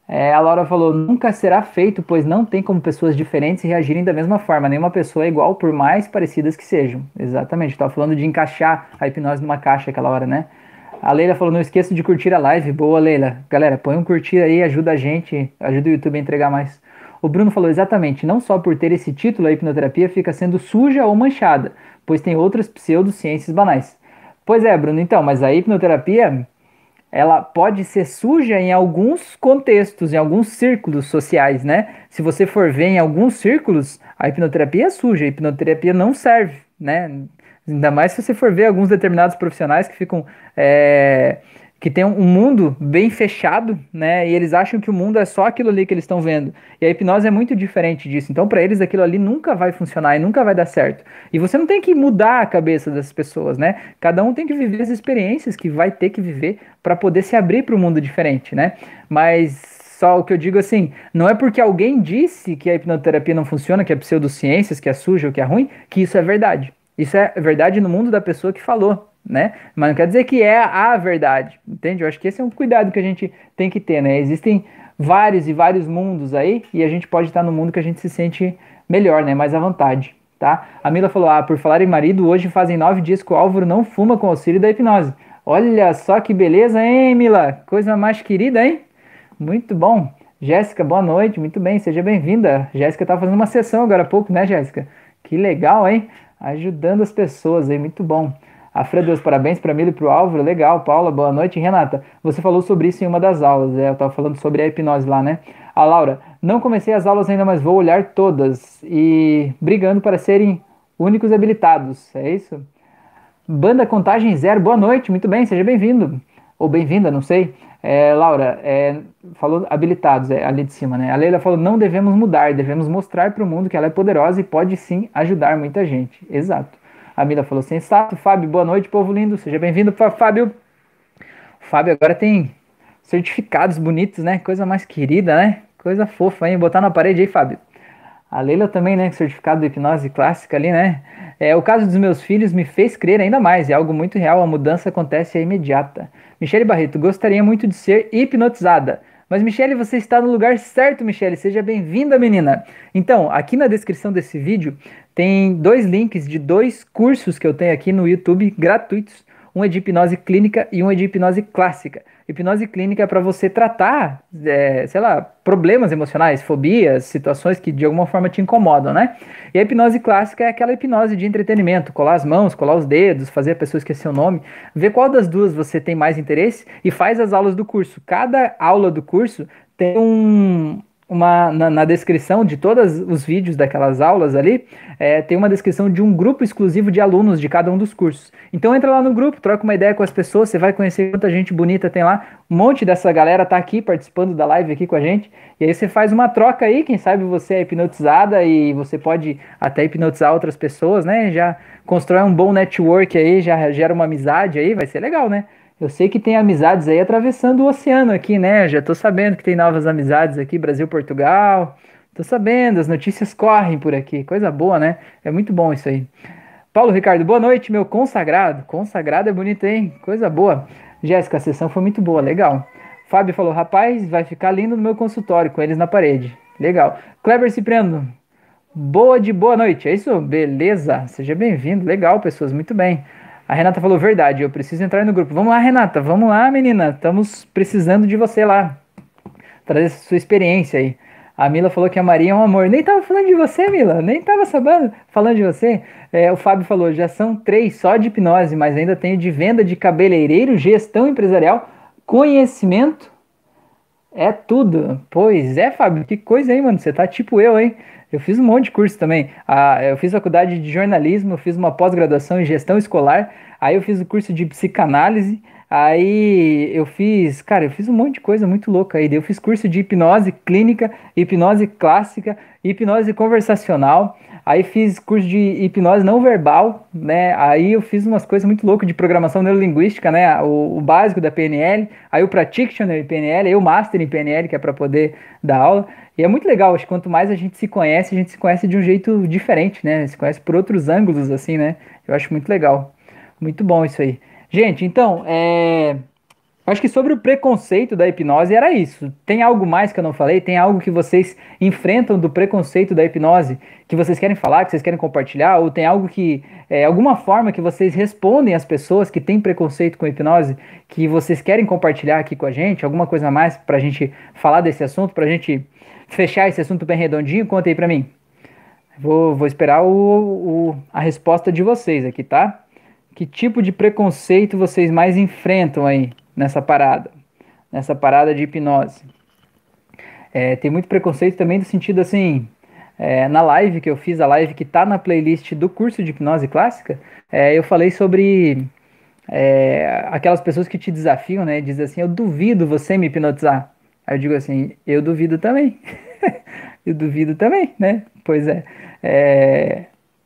É, a Laura falou: nunca será feito, pois não tem como pessoas diferentes reagirem da mesma forma. Nenhuma pessoa é igual, por mais parecidas que sejam. Exatamente. Estava falando de encaixar a hipnose numa caixa aquela hora, né? A Leila falou: não esqueça de curtir a live. Boa, Leila. Galera, põe um curtir aí, ajuda a gente, ajuda o YouTube a entregar mais. O Bruno falou exatamente: não só por ter esse título, a hipnoterapia fica sendo suja ou manchada, pois tem outras pseudociências banais. Pois é, Bruno, então, mas a hipnoterapia ela pode ser suja em alguns contextos, em alguns círculos sociais, né? Se você for ver em alguns círculos, a hipnoterapia é suja, a hipnoterapia não serve, né? Ainda mais se você for ver alguns determinados profissionais que ficam. É, que tem um mundo bem fechado, né? E eles acham que o mundo é só aquilo ali que eles estão vendo. E a hipnose é muito diferente disso. Então, para eles, aquilo ali nunca vai funcionar e nunca vai dar certo. E você não tem que mudar a cabeça das pessoas, né? Cada um tem que viver as experiências que vai ter que viver para poder se abrir para um mundo diferente, né? Mas só o que eu digo assim, não é porque alguém disse que a hipnoterapia não funciona, que é pseudociências, que é suja ou que é ruim, que isso é verdade. Isso é verdade no mundo da pessoa que falou, né? Mas não quer dizer que é a verdade, entende? Eu acho que esse é um cuidado que a gente tem que ter, né? Existem vários e vários mundos aí e a gente pode estar no mundo que a gente se sente melhor, né? Mais à vontade, tá? A Mila falou: ah, por falar em marido, hoje fazem nove dias que o Álvaro não fuma com auxílio da hipnose. Olha só que beleza, hein, Mila? Coisa mais querida, hein? Muito bom. Jéssica, boa noite, muito bem, seja bem-vinda. Jéssica tá fazendo uma sessão agora há pouco, né, Jéssica? Que legal, hein? Ajudando as pessoas aí, muito bom. A Fred, Deus, parabéns para mim e para o Álvaro, legal. Paula, boa noite. Renata, você falou sobre isso em uma das aulas, é, eu estava falando sobre a hipnose lá, né? A Laura, não comecei as aulas ainda, mas vou olhar todas e brigando para serem únicos habilitados, é isso? Banda Contagem Zero, boa noite, muito bem, seja bem-vindo. Ou bem-vinda, não sei. É, Laura, é, falou habilitados é, ali de cima, né? A Leila falou: não devemos mudar, devemos mostrar para o mundo que ela é poderosa e pode sim ajudar muita gente. Exato. A Mila falou: sensato. Fábio, boa noite, povo lindo. Seja bem-vindo, Fábio. O Fábio agora tem certificados bonitos, né? Coisa mais querida, né? Coisa fofa, hein? Botar na parede aí, Fábio. A Leila também, né? Certificado de hipnose clássica ali, né? É, o caso dos meus filhos me fez crer ainda mais. É algo muito real. A mudança acontece imediata. Michele Barreto, gostaria muito de ser hipnotizada. Mas, Michele, você está no lugar certo, Michele. Seja bem-vinda, menina. Então, aqui na descrição desse vídeo tem dois links de dois cursos que eu tenho aqui no YouTube gratuitos. Um é de hipnose clínica e um é de hipnose clássica. Hipnose clínica é para você tratar, é, sei lá, problemas emocionais, fobias, situações que de alguma forma te incomodam, né? E a hipnose clássica é aquela hipnose de entretenimento, colar as mãos, colar os dedos, fazer a pessoa esquecer o nome, ver qual das duas você tem mais interesse e faz as aulas do curso. Cada aula do curso tem um, uma, na, na, descrição de todos os vídeos daquelas aulas ali, é, tem uma descrição de um grupo exclusivo de alunos de cada um dos cursos. Então entra lá no grupo, troca uma ideia com as pessoas, você vai conhecer quanta gente bonita tem lá. Um monte dessa galera tá aqui participando da live aqui com a gente. E aí você faz uma troca aí, quem sabe você é hipnotizada e você pode até hipnotizar outras pessoas, né? Já constrói um bom network aí, já gera uma amizade aí, vai ser legal, né? Eu sei que tem amizades aí atravessando o oceano aqui, né? Já tô sabendo que tem novas amizades aqui, Brasil, Portugal. Tô sabendo, as notícias correm por aqui. Coisa boa, né? É muito bom isso aí. Paulo Ricardo, boa noite, meu consagrado. Consagrado é bonito, hein? Coisa boa. Jéssica, a sessão foi muito boa, legal. Fábio falou, rapaz, vai ficar lindo no meu consultório, com eles na parede. Legal. Kleber Cipriano, Boa de boa noite, é isso? Beleza, seja bem-vindo. Legal, pessoas, muito bem. A Renata falou verdade, eu preciso entrar no grupo. Vamos lá, Renata, vamos lá, menina. Estamos precisando de você lá. Trazer sua experiência aí. A Mila falou que a Maria é um amor. Nem tava falando de você, Mila. Nem tava sabendo falando de você. É, o Fábio falou: já são três só de hipnose, mas ainda tenho de venda de cabeleireiro, gestão empresarial, conhecimento. É tudo. Pois é, Fábio. Que coisa aí, mano. Você tá tipo eu, hein? Eu fiz um monte de curso também. Ah, eu fiz faculdade de jornalismo, fiz uma pós-graduação em gestão escolar, aí eu fiz o curso de psicanálise, Aí eu fiz, cara, eu fiz um monte de coisa muito louca aí. Eu fiz curso de hipnose clínica, hipnose clássica, hipnose conversacional. Aí fiz curso de hipnose não verbal, né? Aí eu fiz umas coisas muito loucas de programação neurolinguística, né? O, o básico da PNL, aí o Practitioner em PNL, aí o Master em PNL, que é para poder dar aula. E é muito legal, acho que quanto mais a gente se conhece, a gente se conhece de um jeito diferente, né? Se conhece por outros ângulos, assim, né? Eu acho muito legal. Muito bom isso aí. Gente, então, é... acho que sobre o preconceito da hipnose era isso. Tem algo mais que eu não falei? Tem algo que vocês enfrentam do preconceito da hipnose que vocês querem falar, que vocês querem compartilhar? Ou tem algo que, é, alguma forma que vocês respondem às pessoas que têm preconceito com hipnose que vocês querem compartilhar aqui com a gente? Alguma coisa a mais pra gente falar desse assunto, pra gente fechar esse assunto bem redondinho? Conta aí pra mim. Vou, vou esperar o, o, a resposta de vocês aqui, tá? que tipo de preconceito vocês mais enfrentam aí nessa parada, nessa parada de hipnose? É, tem muito preconceito também do sentido assim, é, na live que eu fiz, a live que tá na playlist do curso de hipnose clássica, é, eu falei sobre é, aquelas pessoas que te desafiam, né? Dizem assim, eu duvido você me hipnotizar. Aí eu digo assim, eu duvido também. eu duvido também, né? Pois é.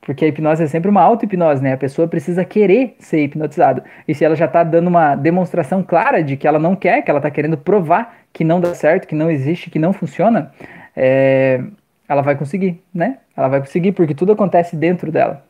Porque a hipnose é sempre uma auto-hipnose, né? A pessoa precisa querer ser hipnotizado. E se ela já está dando uma demonstração clara de que ela não quer, que ela está querendo provar que não dá certo, que não existe, que não funciona, é... ela vai conseguir, né? Ela vai conseguir, porque tudo acontece dentro dela.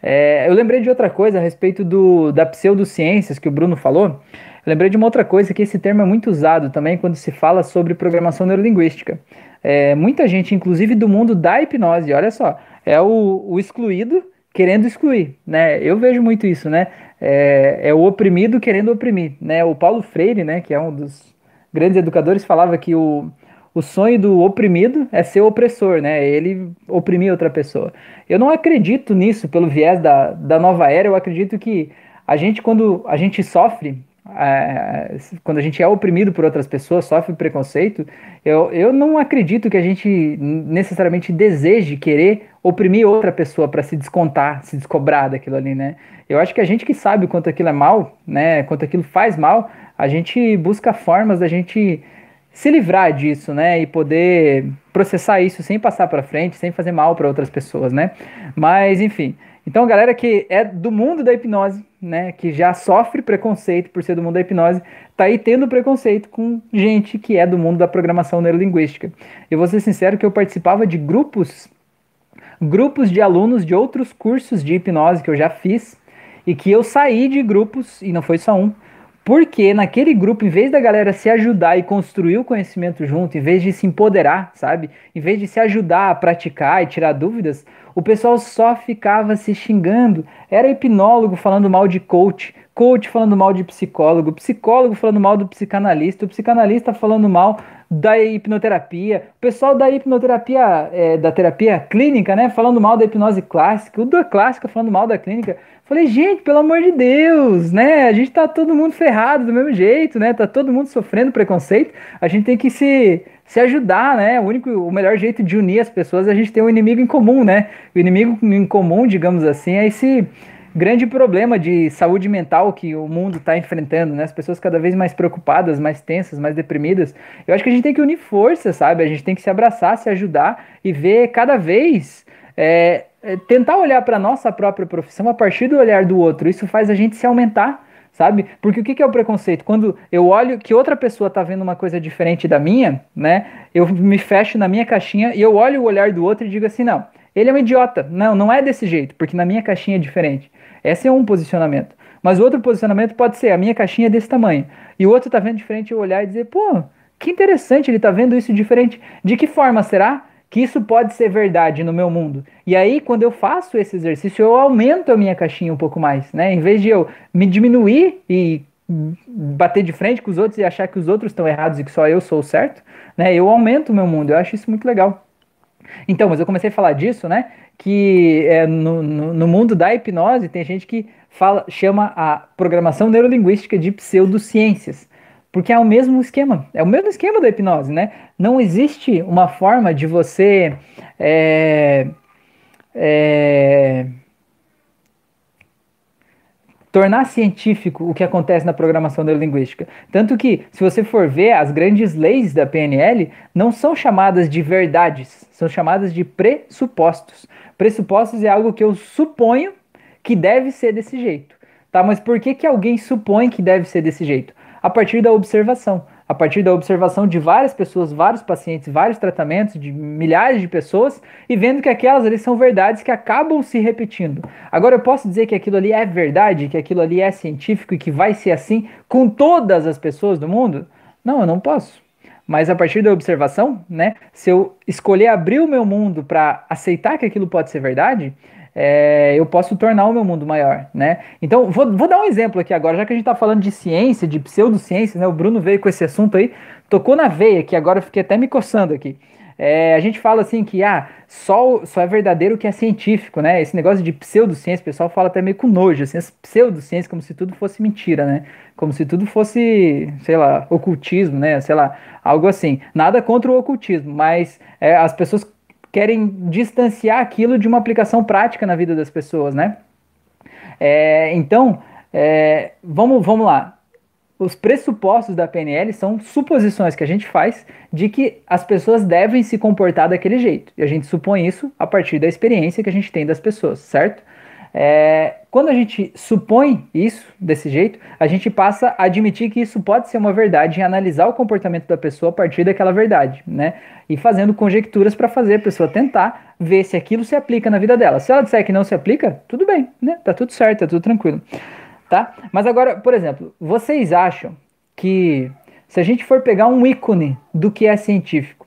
É... eu lembrei de outra coisa a respeito do, da pseudociências que o Bruno falou. Eu lembrei de uma outra coisa que esse termo é muito usado também quando se fala sobre programação neurolinguística. É, muita gente, inclusive do mundo da hipnose, olha só, é o, o excluído querendo excluir, né? Eu vejo muito isso, né? É, é, o oprimido querendo oprimir, né? O Paulo Freire, né, que é um dos grandes educadores, falava que o, o sonho do oprimido é ser opressor, né? Ele oprimir outra pessoa. Eu não acredito nisso pelo viés da, da nova era, eu acredito que a gente, quando a gente sofre é, quando a gente é oprimido por outras pessoas, sofre preconceito, eu, eu não acredito que a gente necessariamente deseje querer oprimir outra pessoa para se descontar, se descobrar daquilo ali, né? Eu acho que a gente que sabe o quanto aquilo é mal, né? Quanto aquilo faz mal, a gente busca formas da gente se livrar disso, né? E poder processar isso sem passar para frente, sem fazer mal para outras pessoas, né? Mas, enfim. Então, galera que é do mundo da hipnose, né, que já sofre preconceito por ser do mundo da hipnose, tá aí tendo preconceito com gente que é do mundo da programação neurolinguística. Eu vou ser sincero que eu participava de grupos, grupos de alunos de outros cursos de hipnose que eu já fiz e que eu saí de grupos, e não foi só um, porque naquele grupo, em vez da galera se ajudar e construir o conhecimento junto, em vez de se empoderar, sabe? Em vez de se ajudar a praticar e tirar dúvidas, o pessoal só ficava se xingando. Era hipnólogo falando mal de coach, coach falando mal de psicólogo, psicólogo falando mal do psicanalista, o psicanalista falando mal da hipnoterapia, o pessoal da hipnoterapia, é, da terapia clínica, né, falando mal da hipnose clássica, o da clássica falando mal da clínica. Falei, gente, pelo amor de Deus, né, a gente tá todo mundo ferrado do mesmo jeito, né, tá todo mundo sofrendo preconceito, a gente tem que se se ajudar, né? O único, o melhor jeito de unir as pessoas é a gente ter um inimigo em comum, né? O inimigo em comum, digamos assim, é esse grande problema de saúde mental que o mundo está enfrentando, né? As pessoas cada vez mais preocupadas, mais tensas, mais deprimidas. Eu acho que a gente tem que unir forças, sabe? A gente tem que se abraçar, se ajudar e ver cada vez é, é, tentar olhar para nossa própria profissão a partir do olhar do outro. Isso faz a gente se aumentar sabe? Porque o que, é o preconceito? Quando eu olho que outra pessoa tá vendo uma coisa diferente da minha, né? Eu me fecho na minha caixinha e eu olho o olhar do outro e digo assim, não, ele é um idiota. Não, não é desse jeito, porque na minha caixinha é diferente. Esse é um posicionamento. Mas outro posicionamento pode ser, a minha caixinha é desse tamanho. E o outro tá vendo diferente, eu olhar e dizer, pô, que interessante, ele tá vendo isso diferente. De que forma será? que isso pode ser verdade no meu mundo. E aí, quando eu faço esse exercício, eu aumento a minha caixinha um pouco mais, né? Em vez de eu me diminuir e bater de frente com os outros e achar que os outros estão errados e que só eu sou certo, né? Eu aumento o meu mundo. Eu acho isso muito legal. Então, mas eu comecei a falar disso, né? Que é, no, no, no, mundo da hipnose tem gente que fala, chama a programação neurolinguística de pseudociências. Porque é o mesmo esquema, é o mesmo esquema da hipnose, né? Não existe uma forma de você é, é, tornar científico o que acontece na programação neurolinguística. Tanto que, se você for ver, as grandes leis da PNL não são chamadas de verdades, são chamadas de pressupostos. Pressupostos é algo que eu suponho que deve ser desse jeito. Tá, mas por que, que alguém supõe que deve ser desse jeito? a partir da observação. A partir da observação de várias pessoas, vários pacientes, vários tratamentos, de milhares de pessoas, e vendo que aquelas ali são verdades que acabam se repetindo. Agora, eu posso dizer que aquilo ali é verdade, que aquilo ali é científico e que vai ser assim com todas as pessoas do mundo? Não, eu não posso. Mas a partir da observação, né, se eu escolher abrir o meu mundo para aceitar que aquilo pode ser verdade, é, eu posso tornar o meu mundo maior, né? Então, vou, vou dar um exemplo aqui agora, já que a gente está falando de ciência, de pseudociência, né? O Bruno veio com esse assunto aí, tocou na veia, que agora eu fiquei até me coçando aqui. É, a gente fala assim que ah, só, só é verdadeiro o que é científico, né? Esse negócio de pseudociência, o pessoal fala até meio com nojo, assim, as pseudociências, como se tudo fosse mentira, né? Como se tudo fosse, sei lá, ocultismo, né? Sei lá, algo assim. Nada contra o ocultismo, mas é, as pessoas querem distanciar aquilo de uma aplicação prática na vida das pessoas, né? É, então, é, vamos, vamos lá. Os pressupostos da PNL são suposições que a gente faz de que as pessoas devem se comportar daquele jeito. E a gente supõe isso a partir da experiência que a gente tem das pessoas, certo? É, quando a gente supõe isso desse jeito, a gente passa a admitir que isso pode ser uma verdade e analisar o comportamento da pessoa a partir daquela verdade, né? E fazendo conjecturas para fazer a pessoa tentar ver se aquilo se aplica na vida dela. Se ela disser que não se aplica, tudo bem, né? Tá tudo certo, tá tudo tranquilo, tá? Mas agora, por exemplo, vocês acham que se a gente for pegar um ícone do que é científico,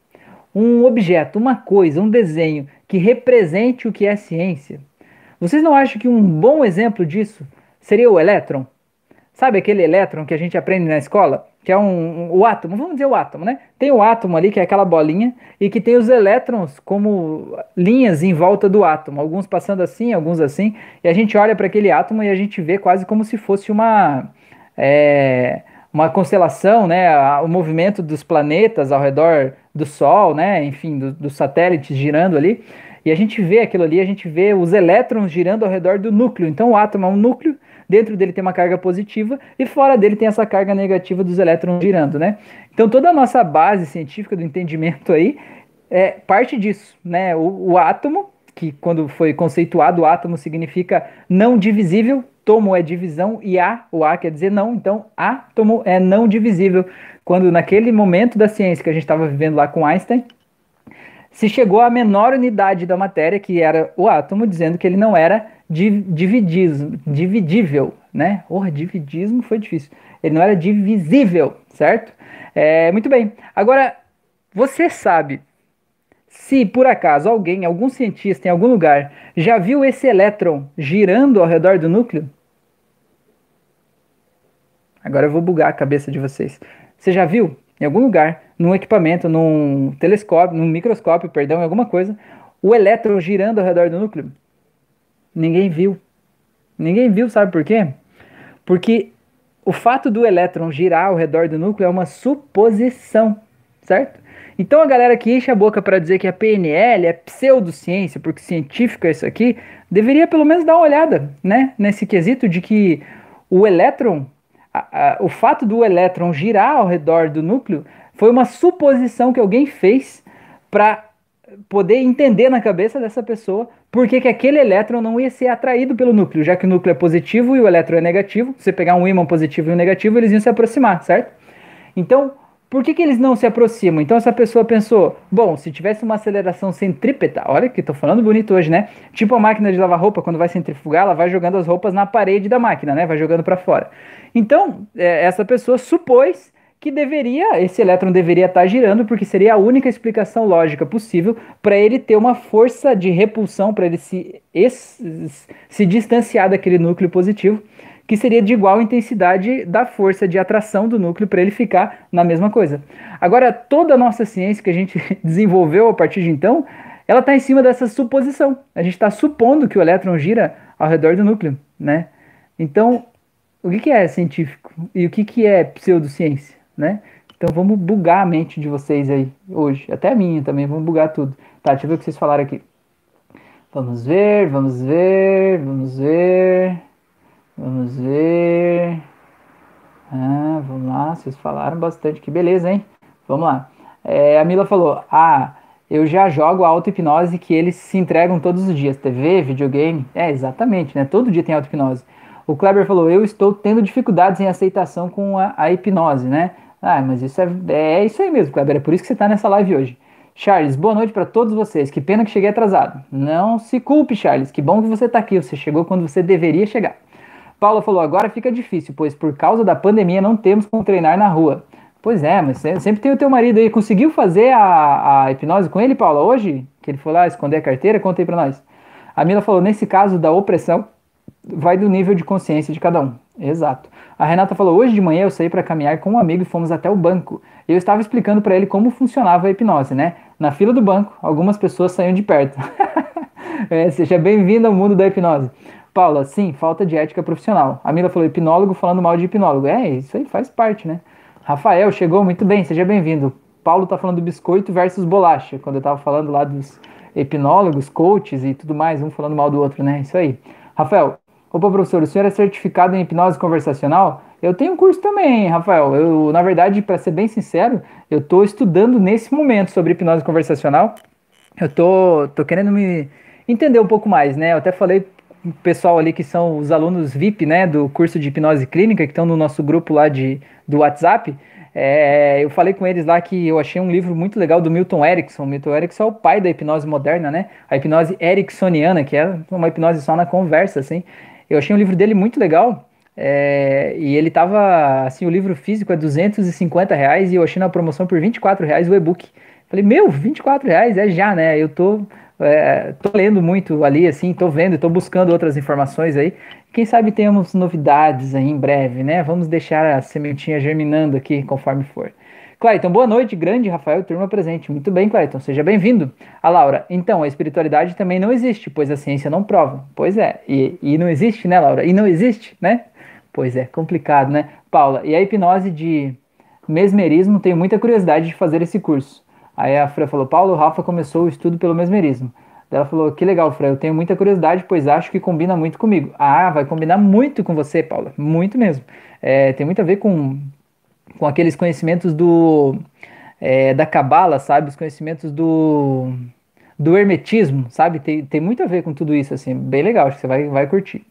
um objeto, uma coisa, um desenho que represente o que é ciência, vocês não acham que um bom exemplo disso seria o elétron? Sabe aquele elétron que a gente aprende na escola? Que é um, um, o átomo, vamos dizer o átomo, né? Tem o átomo ali, que é aquela bolinha, e que tem os elétrons como linhas em volta do átomo, alguns passando assim, alguns assim, e a gente olha para aquele átomo e a gente vê quase como se fosse uma. É, uma constelação, né, o movimento dos planetas ao redor do Sol, né, enfim, do, dos satélites girando ali. E a gente vê aquilo ali, a gente vê os elétrons girando ao redor do núcleo. Então o átomo é um núcleo, dentro dele tem uma carga positiva e fora dele tem essa carga negativa dos elétrons girando, né? Então toda a nossa base científica do entendimento aí é parte disso, né? O, o átomo, que quando foi conceituado, o átomo significa não divisível, tomo é divisão e A, o A quer dizer não, então átomo é não divisível. Quando naquele momento da ciência que a gente estava vivendo lá com Einstein, se chegou à menor unidade da matéria, que era o átomo, dizendo que ele não era dividível, né? O dividismo foi difícil. Ele não era divisível, certo? É, muito bem. Agora, você sabe se por acaso alguém, algum cientista em algum lugar, já viu esse elétron girando ao redor do núcleo? Agora eu vou bugar a cabeça de vocês. Você já viu em algum lugar, num equipamento, num telescópio, num microscópio, perdão, em alguma coisa, o elétron girando ao redor do núcleo. Ninguém viu. Ninguém viu, sabe por quê? Porque o fato do elétron girar ao redor do núcleo é uma suposição, certo? Então a galera que enche a boca para dizer que a PNL é pseudociência, porque científico é isso aqui, deveria pelo menos dar uma olhada, né, nesse quesito de que o elétron a, a, o fato do elétron girar ao redor do núcleo foi uma suposição que alguém fez para poder entender na cabeça dessa pessoa por que, que aquele elétron não ia ser atraído pelo núcleo, já que o núcleo é positivo e o elétron é negativo. Se você pegar um ímã positivo e um negativo, eles iam se aproximar, certo? Então, por que, que eles não se aproximam? Então essa pessoa pensou, bom, se tivesse uma aceleração centrípeta, olha que tô falando bonito hoje, né? Tipo a máquina de lavar roupa, quando vai centrifugar, ela vai jogando as roupas na parede da máquina, né? Vai jogando para fora. Então, é, essa pessoa supôs que deveria, esse elétron deveria estar girando, porque seria a única explicação lógica possível para ele ter uma força de repulsão, para ele se, se distanciar daquele núcleo positivo, que seria de igual intensidade da força de atração do núcleo para ele ficar na mesma coisa. Agora, toda a nossa ciência que a gente desenvolveu a partir de então, ela está em cima dessa suposição. A gente está supondo que o elétron gira ao redor do núcleo, né? Então, o que, que é científico e o que, que é pseudociência, né? Então vamos bugar a mente de vocês aí hoje, até a minha também, vamos bugar tudo. Tá, deixa eu ver o que vocês falaram aqui. Vamos ver, vamos ver, vamos ver, vamos ver. Ah, vamos lá, vocês falaram bastante, que beleza, hein? Vamos lá. É, a Mila falou, ah, eu já jogo auto-hipnose que eles se entregam todos os dias, TV, videogame. É, exatamente, né? Todo dia tem auto-hipnose. O Kleber falou: Eu estou tendo dificuldades em aceitação com a, a hipnose, né? Ah, mas isso é, é isso aí mesmo, Kleber. É por isso que você está nessa live hoje. Charles, boa noite para todos vocês. Que pena que cheguei atrasado. Não se culpe, Charles. Que bom que você está aqui. Você chegou quando você deveria chegar. Paula falou: agora fica difícil, pois por causa da pandemia não temos como treinar na rua. Pois é, mas sempre tem o teu marido aí. Conseguiu fazer a, a hipnose com ele, Paula, hoje? Que ele foi lá esconder a carteira? Conta aí pra nós. A Mila falou: nesse caso da opressão, vai do nível de consciência de cada um. Exato. A Renata falou: hoje de manhã eu saí para caminhar com um amigo e fomos até o banco. Eu estava explicando para ele como funcionava a hipnose, né? Na fila do banco, algumas pessoas saíam de perto. é, seja bem-vindo ao mundo da hipnose. Paula, sim, falta de ética profissional. A Mila falou: hipnólogo falando mal de hipnólogo. É, isso aí faz parte, né? Rafael, chegou muito bem, seja bem-vindo. Paulo tá falando do biscoito versus bolacha, quando eu tava falando lá dos hipnólogos, coaches e tudo mais, um falando mal do outro, né? Isso aí. Rafael, Opa, professor, o senhor é certificado em hipnose conversacional? Eu tenho um curso também, Rafael. Eu, na verdade, para ser bem sincero, eu estou estudando nesse momento sobre hipnose conversacional. Eu tô, tô querendo me entender um pouco mais, né? Eu até falei com o pessoal ali que são os alunos VIP, né, do curso de hipnose clínica, que estão no nosso grupo lá de, do WhatsApp. É, eu falei com eles lá que eu achei um livro muito legal do Milton Erickson. Milton Erickson é o pai da hipnose moderna, né? A hipnose ericksoniana, que é uma hipnose só na conversa, assim. Eu achei um livro dele muito legal. É, e ele tava, assim, o livro físico é 250 reais e eu achei na promoção por 24 reais o e-book. Falei, meu, 24 reais é já, né? Eu tô, é, tô lendo muito ali, assim, tô vendo, tô buscando outras informações aí. Quem sabe tenhamos novidades aí em breve, né? Vamos deixar a sementinha germinando aqui conforme for. Clayton, boa noite, grande Rafael, turma presente. Muito bem, Clayton, seja bem-vindo. A Laura, então, a espiritualidade também não existe, pois a ciência não prova. Pois é, e, e não existe, né, Laura? E não existe, né? Pois é, complicado, né? Paula, e a hipnose de mesmerismo, tenho muita curiosidade de fazer esse curso. Aí a Fran falou, Paulo, o Rafa começou o estudo pelo mesmerismo. Ela falou, que legal, Fran, eu tenho muita curiosidade, pois acho que combina muito comigo. Ah, vai combinar muito com você, Paula, muito mesmo. É, tem muito a ver com com aqueles conhecimentos do é, da cabala, sabe? Os conhecimentos do do hermetismo, sabe? Tem, tem muito a ver com tudo isso, assim, bem legal, acho que você vai, vai curtir.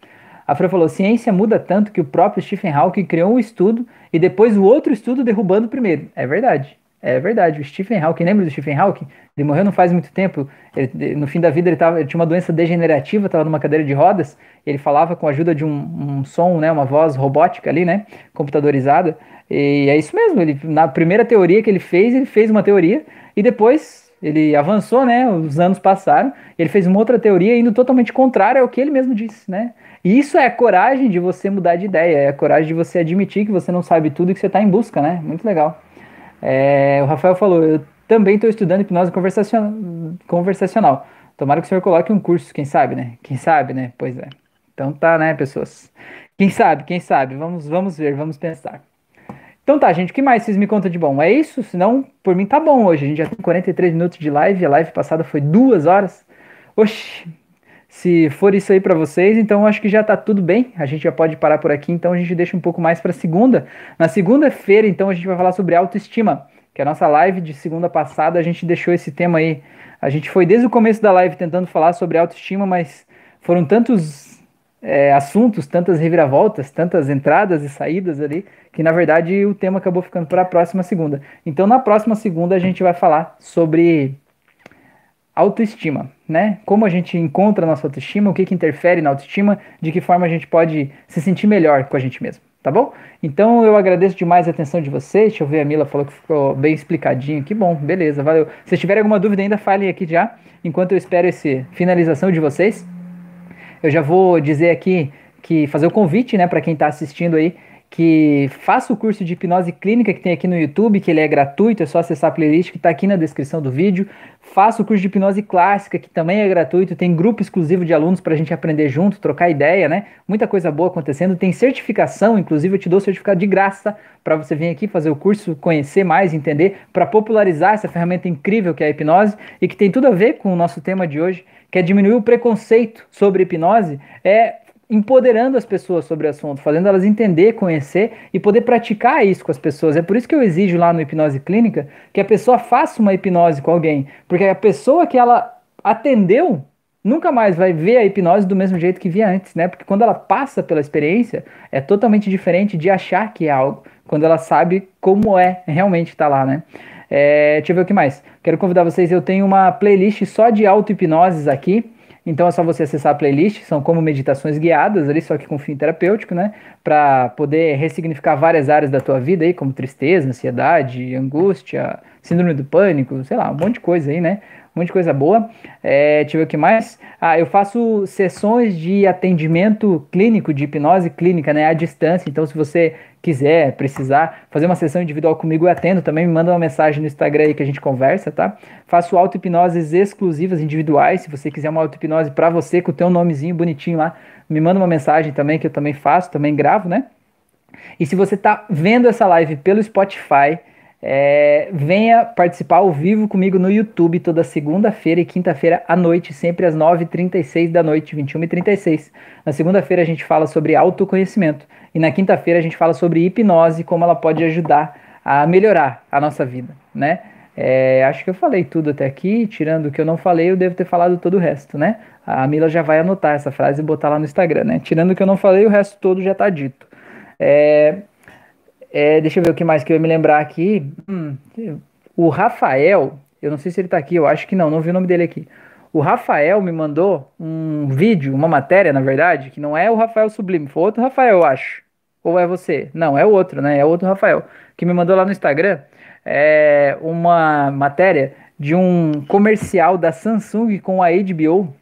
A Fran falou: ciência muda tanto que o próprio Stephen Hawking criou um estudo e depois o outro estudo derrubando o primeiro. É verdade. É verdade, o Stephen Hawking, lembra do Stephen Hawking? Ele morreu não faz muito tempo. Ele, no fim da vida ele, tava, ele tinha uma doença degenerativa, estava numa cadeira de rodas. Ele falava com a ajuda de um, um, som, né, uma voz robótica ali, né, computadorizada. E é isso mesmo. Ele, na primeira teoria que ele fez, ele fez uma teoria e depois ele avançou, né? Os anos passaram. Ele fez uma outra teoria indo totalmente contrária ao que ele mesmo disse, né? E isso é a coragem de você mudar de ideia, é a coragem de você admitir que você não sabe tudo e que você está em busca, né? Muito legal. É, o Rafael falou, eu também estou estudando hipnose conversacional, conversacional. Tomara que o senhor coloque um curso, quem sabe, né? Quem sabe, né? Pois é. Então tá, né, pessoas? Quem sabe, quem sabe? Vamos, vamos ver, vamos pensar. Então tá, gente, o que mais vocês me contam de bom? É isso? Senão, por mim tá bom hoje. A gente já tem 43 minutos de live, a live passada foi duas horas. Oxi, se for isso aí para vocês, então acho que já tá tudo bem. A gente já pode parar por aqui, então a gente deixa um pouco mais para segunda. Na segunda-feira, então a gente vai falar sobre autoestima, que é a nossa live de segunda passada, a gente deixou esse tema aí. A gente foi desde o começo da live tentando falar sobre autoestima, mas foram tantos é, assuntos, tantas reviravoltas, tantas entradas e saídas ali, que na verdade o tema acabou ficando para a próxima segunda. Então na próxima segunda a gente vai falar sobre autoestima, né? Como a gente encontra a nossa autoestima, o que, que interfere na autoestima, de que forma a gente pode se sentir melhor com a gente mesmo. tá bom? Então eu agradeço demais a atenção de vocês. Deixa eu ver, a Mila falou que ficou bem explicadinho. Que bom, beleza, valeu. Se tiverem alguma dúvida ainda, falem aqui já, enquanto eu espero essa finalização de vocês. Eu já vou dizer aqui que fazer o convite, né, para quem está assistindo aí, que faça o curso de hipnose clínica que tem aqui no YouTube, que ele é gratuito, é só acessar a playlist que está aqui na descrição do vídeo. Faça o curso de hipnose clássica, que também é gratuito, tem grupo exclusivo de alunos para a gente aprender junto, trocar ideia, né? Muita coisa boa acontecendo. Tem certificação, inclusive eu te dou certificado de graça para você vir aqui fazer o curso, conhecer mais, entender, para popularizar essa ferramenta incrível que é a hipnose e que tem tudo a ver com o nosso tema de hoje, que é diminuir o preconceito sobre hipnose. É empoderando as pessoas sobre o assunto, fazendo elas entender, conhecer e poder praticar isso com as pessoas. É por isso que eu exijo lá no hipnose clínica que a pessoa faça uma hipnose com alguém, porque a pessoa que ela atendeu nunca mais vai ver a hipnose do mesmo jeito que via antes, né? Porque quando ela passa pela experiência, é totalmente diferente de achar que é algo, quando ela sabe como é realmente estar tá lá, né? É, deixa eu ver o que mais. Quero convidar vocês, eu tenho uma playlist só de auto-hipnoses aqui. Então é só você acessar a playlist, são como meditações guiadas ali, só que com fim terapêutico, né? Para poder ressignificar várias áreas da tua vida aí, como tristeza, ansiedade, angústia, síndrome do pânico, sei lá, um monte de coisa aí, né? Monte de coisa boa. É, deixa eu ver o que mais. Ah, eu faço sessões de atendimento clínico, de hipnose clínica, né? À distância. Então, se você quiser, precisar fazer uma sessão individual comigo, eu atendo também, me manda uma mensagem no Instagram aí que a gente conversa, tá? Faço auto-hipnoses exclusivas, individuais, se você quiser uma auto-hipnose para você, com o teu nomezinho bonitinho lá, me manda uma mensagem também, que eu também faço, também gravo, né? E se você tá vendo essa live pelo Spotify, é, venha participar ao vivo comigo no YouTube toda segunda-feira e quinta-feira à noite, sempre às 9h36 da noite, 21h36. Na segunda-feira a gente fala sobre autoconhecimento e na quinta-feira a gente fala sobre hipnose, como ela pode ajudar a melhorar a nossa vida, né? É, acho que eu falei tudo até aqui, tirando o que eu não falei, eu devo ter falado todo o resto, né? A Mila já vai anotar essa frase e botar lá no Instagram, né? Tirando o que eu não falei, o resto todo já está dito. É, é, deixa eu ver o que mais que eu ia me lembrar aqui. Hum, o Rafael, eu não sei se ele está aqui, eu acho que não, não vi o nome dele aqui. O Rafael me mandou um vídeo, uma matéria, na verdade, que não é o Rafael Sublime, foi outro Rafael, eu acho. Ou é você? Não, é o outro, né? É outro Rafael, que me mandou lá no Instagram é, uma matéria de um comercial da Samsung com a HBO.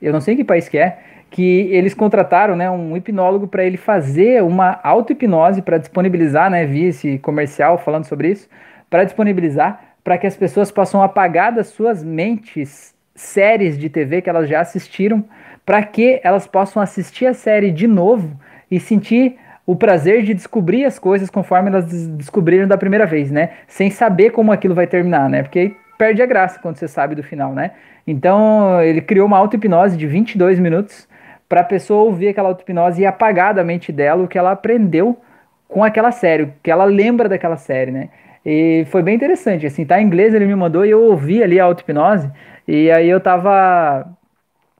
Eu não sei que país que é, que eles contrataram né, um hipnólogo para ele fazer uma auto-hipnose para disponibilizar, né, vi esse comercial falando sobre isso, para disponibilizar para que as pessoas possam apagar das suas mentes séries de TV que elas já assistiram, para que elas possam assistir a série de novo e sentir o prazer de descobrir as coisas conforme elas descobriram da primeira vez, né? Sem saber como aquilo vai terminar, né? Porque aí perde a graça quando você sabe do final, né? Então, ele criou uma auto-hipnose de 22 minutos para a pessoa ouvir aquela auto-hipnose e apagar da mente dela o que ela aprendeu com aquela série, o que ela lembra daquela série, né? E foi bem interessante, assim, tá em inglês, ele me mandou e eu ouvi ali a auto-hipnose, e aí eu tava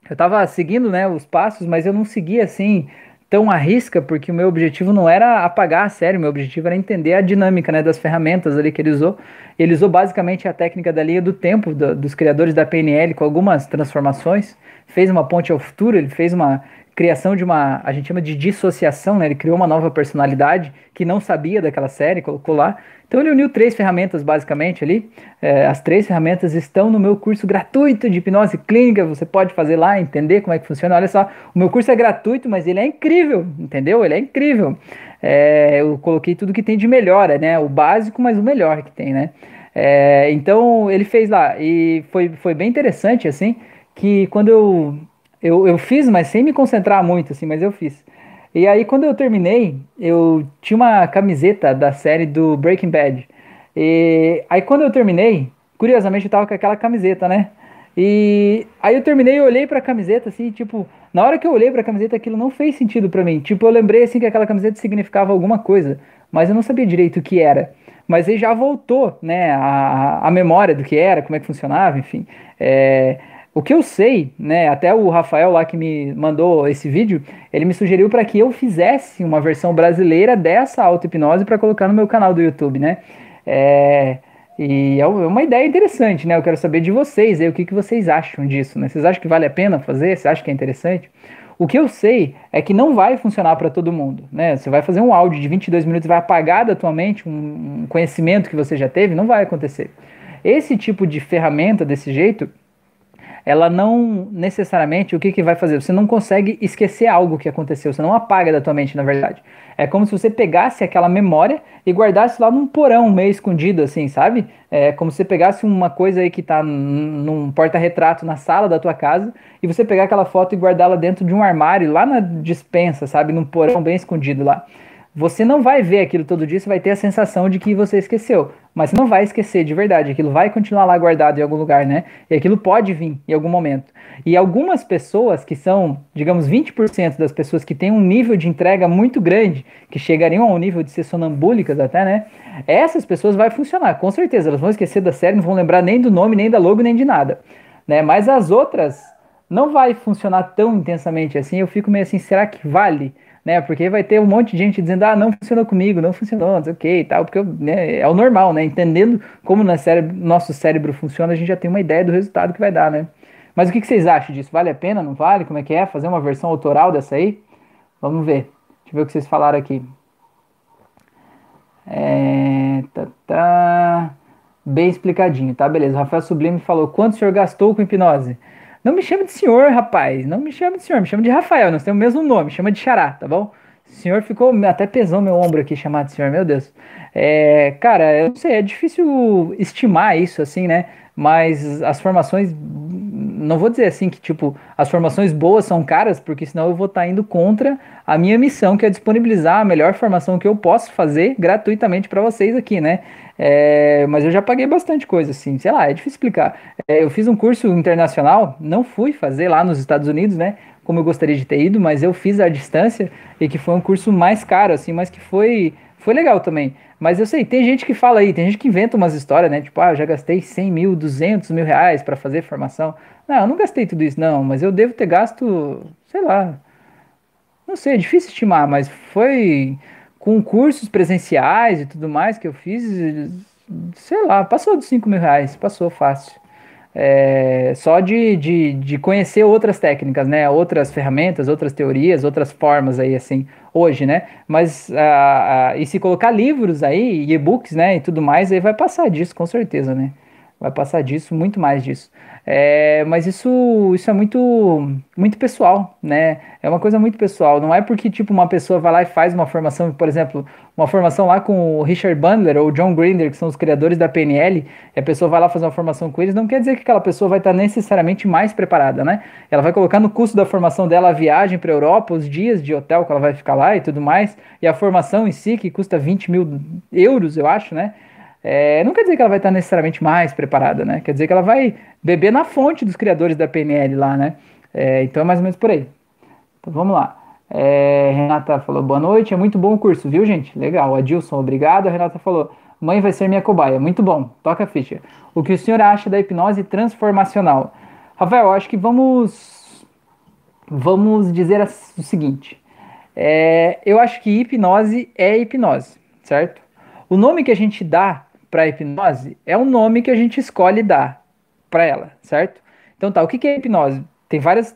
eu tava seguindo, né, os passos, mas eu não seguia assim tão à risca, porque o meu objetivo não era apagar a série, o meu objetivo era entender a dinâmica, né, das ferramentas ali que ele usou. Ele usou basicamente a técnica da linha do tempo do, dos criadores da PNL com algumas transformações fez uma ponte ao futuro, ele fez uma criação de uma, a gente chama de dissociação, né? Ele criou uma nova personalidade que não sabia daquela série, colocou lá. Então ele uniu três ferramentas basicamente ali. É, as três ferramentas estão no meu curso gratuito de hipnose clínica. Você pode fazer lá, entender como é que funciona. Olha só, o meu curso é gratuito, mas ele é incrível, entendeu? Ele é incrível. É, eu coloquei tudo que tem de melhor, né? O básico, mas o melhor que tem, né? É, então ele fez lá e foi, foi bem interessante assim que quando eu, eu, eu fiz, mas sem me concentrar muito, assim, mas eu fiz. E aí, quando eu terminei, eu tinha uma camiseta da série do Breaking Bad. E aí, quando eu terminei, curiosamente, eu tava com aquela camiseta, né? E aí eu terminei e olhei pra camiseta, assim, tipo, na hora que eu olhei pra camiseta, aquilo não fez sentido para mim. Tipo, eu lembrei, assim, que aquela camiseta significava alguma coisa, mas eu não sabia direito o que era. Mas aí já voltou, né, a, a memória do que era, como é que funcionava, enfim. É, o que eu sei, né, até o Rafael lá que me mandou esse vídeo, ele me sugeriu para que eu fizesse uma versão brasileira dessa auto-hipnose para colocar no meu canal do YouTube, né? É, e é, é uma ideia interessante, né? Eu quero saber de vocês aí, o que, que vocês acham disso, né? Vocês acham que vale a pena fazer? Vocês acham que é interessante? O que eu sei é que não vai funcionar para todo mundo, né? Você vai fazer um áudio de 22 minutos e vai apagar da tua mente um conhecimento que você já teve, não vai acontecer. Esse tipo de ferramenta desse jeito, ela não necessariamente o que, que vai fazer? Você não consegue esquecer algo que aconteceu, você não apaga da tua mente, na verdade. É como se você pegasse aquela memória e guardasse lá num porão meio escondido, assim, sabe? É como se você pegasse uma coisa aí que tá num porta-retrato na sala da tua casa e você pegar aquela foto e guardá-la dentro de um armário lá na dispensa, sabe? Num porão bem escondido lá. Você não vai ver aquilo todo dia, você vai ter a sensação de que você esqueceu. Mas você não vai esquecer de verdade. Aquilo vai continuar lá guardado em algum lugar, né? E aquilo pode vir em algum momento. E algumas pessoas que são, digamos, 20% das pessoas que têm um nível de entrega muito grande, que chegariam ao nível de ser sonambúlicas até, né? Essas pessoas vai funcionar, com certeza. Elas vão esquecer da série, não vão lembrar nem do nome, nem da logo, nem de nada. Né? Mas as outras não vai funcionar tão intensamente assim. Eu fico meio assim, será que vale? Né? Porque vai ter um monte de gente dizendo, ah, não funcionou comigo, não funcionou, não sei o que e tal, porque né, é o normal, né? Entendendo como no cérebro, nosso cérebro funciona, a gente já tem uma ideia do resultado que vai dar, né? Mas o que, que vocês acham disso? Vale a pena, não vale? Como é que é? Fazer uma versão autoral dessa aí? Vamos ver. Deixa eu ver o que vocês falaram aqui. É, tá, tá, bem explicadinho, tá? Beleza. O Rafael Sublime falou: quanto o senhor gastou com hipnose? Não me chame de senhor, rapaz. Não me chame de senhor, me chame de Rafael. Nós temos o mesmo nome, chama de Xará, tá bom? O senhor ficou até pesou meu ombro aqui chamar de senhor, meu Deus. É, cara, eu não sei, é difícil estimar isso assim, né? Mas as formações, não vou dizer assim que tipo, as formações boas são caras, porque senão eu vou estar tá indo contra a minha missão, que é disponibilizar a melhor formação que eu posso fazer gratuitamente para vocês aqui, né? É, mas eu já paguei bastante coisa, assim, sei lá, é difícil explicar. É, eu fiz um curso internacional, não fui fazer lá nos Estados Unidos, né? Como eu gostaria de ter ido, mas eu fiz à distância e que foi um curso mais caro, assim, mas que foi, foi legal também. Mas eu sei, tem gente que fala aí, tem gente que inventa umas histórias, né? Tipo, ah, eu já gastei 100 mil, 200 mil reais para fazer formação. Não, eu não gastei tudo isso, não, mas eu devo ter gasto, sei lá, não sei, é difícil estimar, mas foi com cursos presenciais e tudo mais que eu fiz, sei lá, passou dos 5 mil reais, passou fácil. É, só de, de, de conhecer outras técnicas, né? Outras ferramentas, outras teorias, outras formas aí, assim, hoje, né? Mas, a, a, e se colocar livros aí, e-books, né, e tudo mais, aí vai passar disso, com certeza, né? Vai passar disso, muito mais disso. É, mas isso, isso é muito, muito pessoal, né? É uma coisa muito pessoal. Não é porque tipo uma pessoa vai lá e faz uma formação, por exemplo, uma formação lá com o Richard Bandler ou John Grinder, que são os criadores da PNL, e a pessoa vai lá fazer uma formação com eles, não quer dizer que aquela pessoa vai estar necessariamente mais preparada, né? Ela vai colocar no custo da formação dela a viagem para a Europa, os dias de hotel que ela vai ficar lá e tudo mais, e a formação em si, que custa 20 mil euros, eu acho, né? É, não quer dizer que ela vai estar necessariamente mais preparada, né? Quer dizer que ela vai beber na fonte dos criadores da PNL lá, né? É, então é mais ou menos por aí. Então vamos lá. É, Renata falou, boa noite, é muito bom o curso, viu, gente? Legal. Adilson, obrigado. A Renata falou, mãe vai ser minha cobaia. Muito bom, toca a ficha. O que o senhor acha da hipnose transformacional? Rafael, acho que vamos, vamos dizer o seguinte. É, eu acho que hipnose é hipnose, certo? O nome que a gente dá para hipnose é um nome que a gente escolhe dar para ela, certo? Então tá, o que é hipnose? Tem várias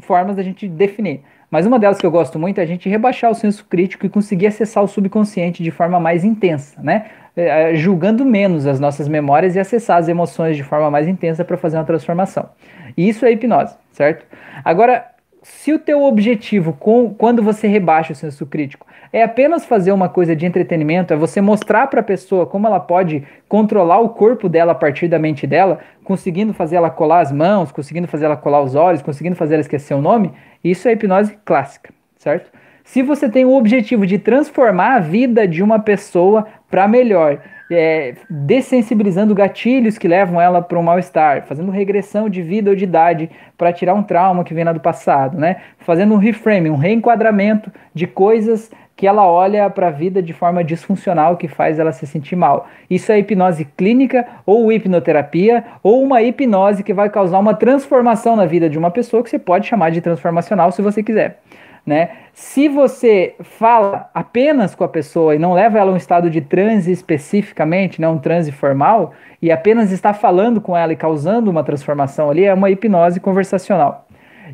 formas da gente definir. Mas uma delas que eu gosto muito é a gente rebaixar o senso crítico e conseguir acessar o subconsciente de forma mais intensa, né? É, é, julgando menos as nossas memórias e acessar as emoções de forma mais intensa para fazer uma transformação. E isso é hipnose, certo? Agora, se o teu objetivo com, quando você rebaixa o senso crítico é apenas fazer uma coisa de entretenimento, é você mostrar para a pessoa como ela pode controlar o corpo dela a partir da mente dela, conseguindo fazer ela colar as mãos, conseguindo fazer ela colar os olhos, conseguindo fazer ela esquecer o nome, isso é hipnose clássica, certo? Se você tem o objetivo de transformar a vida de uma pessoa para melhor, é, dessensibilizando gatilhos que levam ela para um mal-estar, fazendo regressão de vida ou de idade para tirar um trauma que vem lá do passado, né? Fazendo um reframing, um reenquadramento de coisas que ela olha para a vida de forma disfuncional que faz ela se sentir mal. Isso é hipnose clínica ou hipnoterapia ou uma hipnose que vai causar uma transformação na vida de uma pessoa que você pode chamar de transformacional se você quiser. Né? Se você fala apenas com a pessoa e não leva ela a um estado de transe especificamente, né, um transe formal, e apenas está falando com ela e causando uma transformação ali, é uma hipnose conversacional.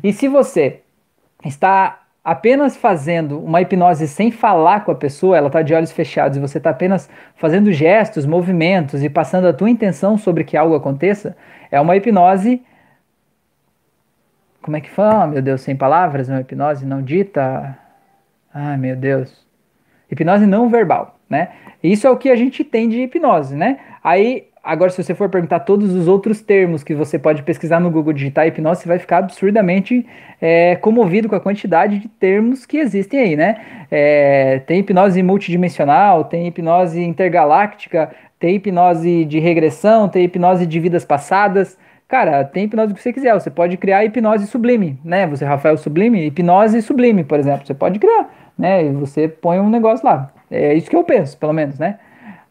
E se você está apenas fazendo uma hipnose sem falar com a pessoa, ela está de olhos fechados e você está apenas fazendo gestos, movimentos e passando a tua intenção sobre que algo aconteça, é uma hipnose. Como é que fala? Meu Deus, sem palavras, uma hipnose não dita. Ai, meu Deus. Hipnose não verbal, né? Isso é o que a gente tem de hipnose, né? Aí Agora, se você for perguntar todos os outros termos que você pode pesquisar no Google digitar hipnose, você vai ficar absurdamente é, comovido com a quantidade de termos que existem aí, né? É, tem hipnose multidimensional, tem hipnose intergaláctica, tem hipnose de regressão, tem hipnose de vidas passadas. Cara, tem hipnose que você quiser. Você pode criar hipnose sublime, né? Você, Rafael Sublime, hipnose sublime, por exemplo. Você pode criar, né? E você põe um negócio lá. É isso que eu penso, pelo menos, né?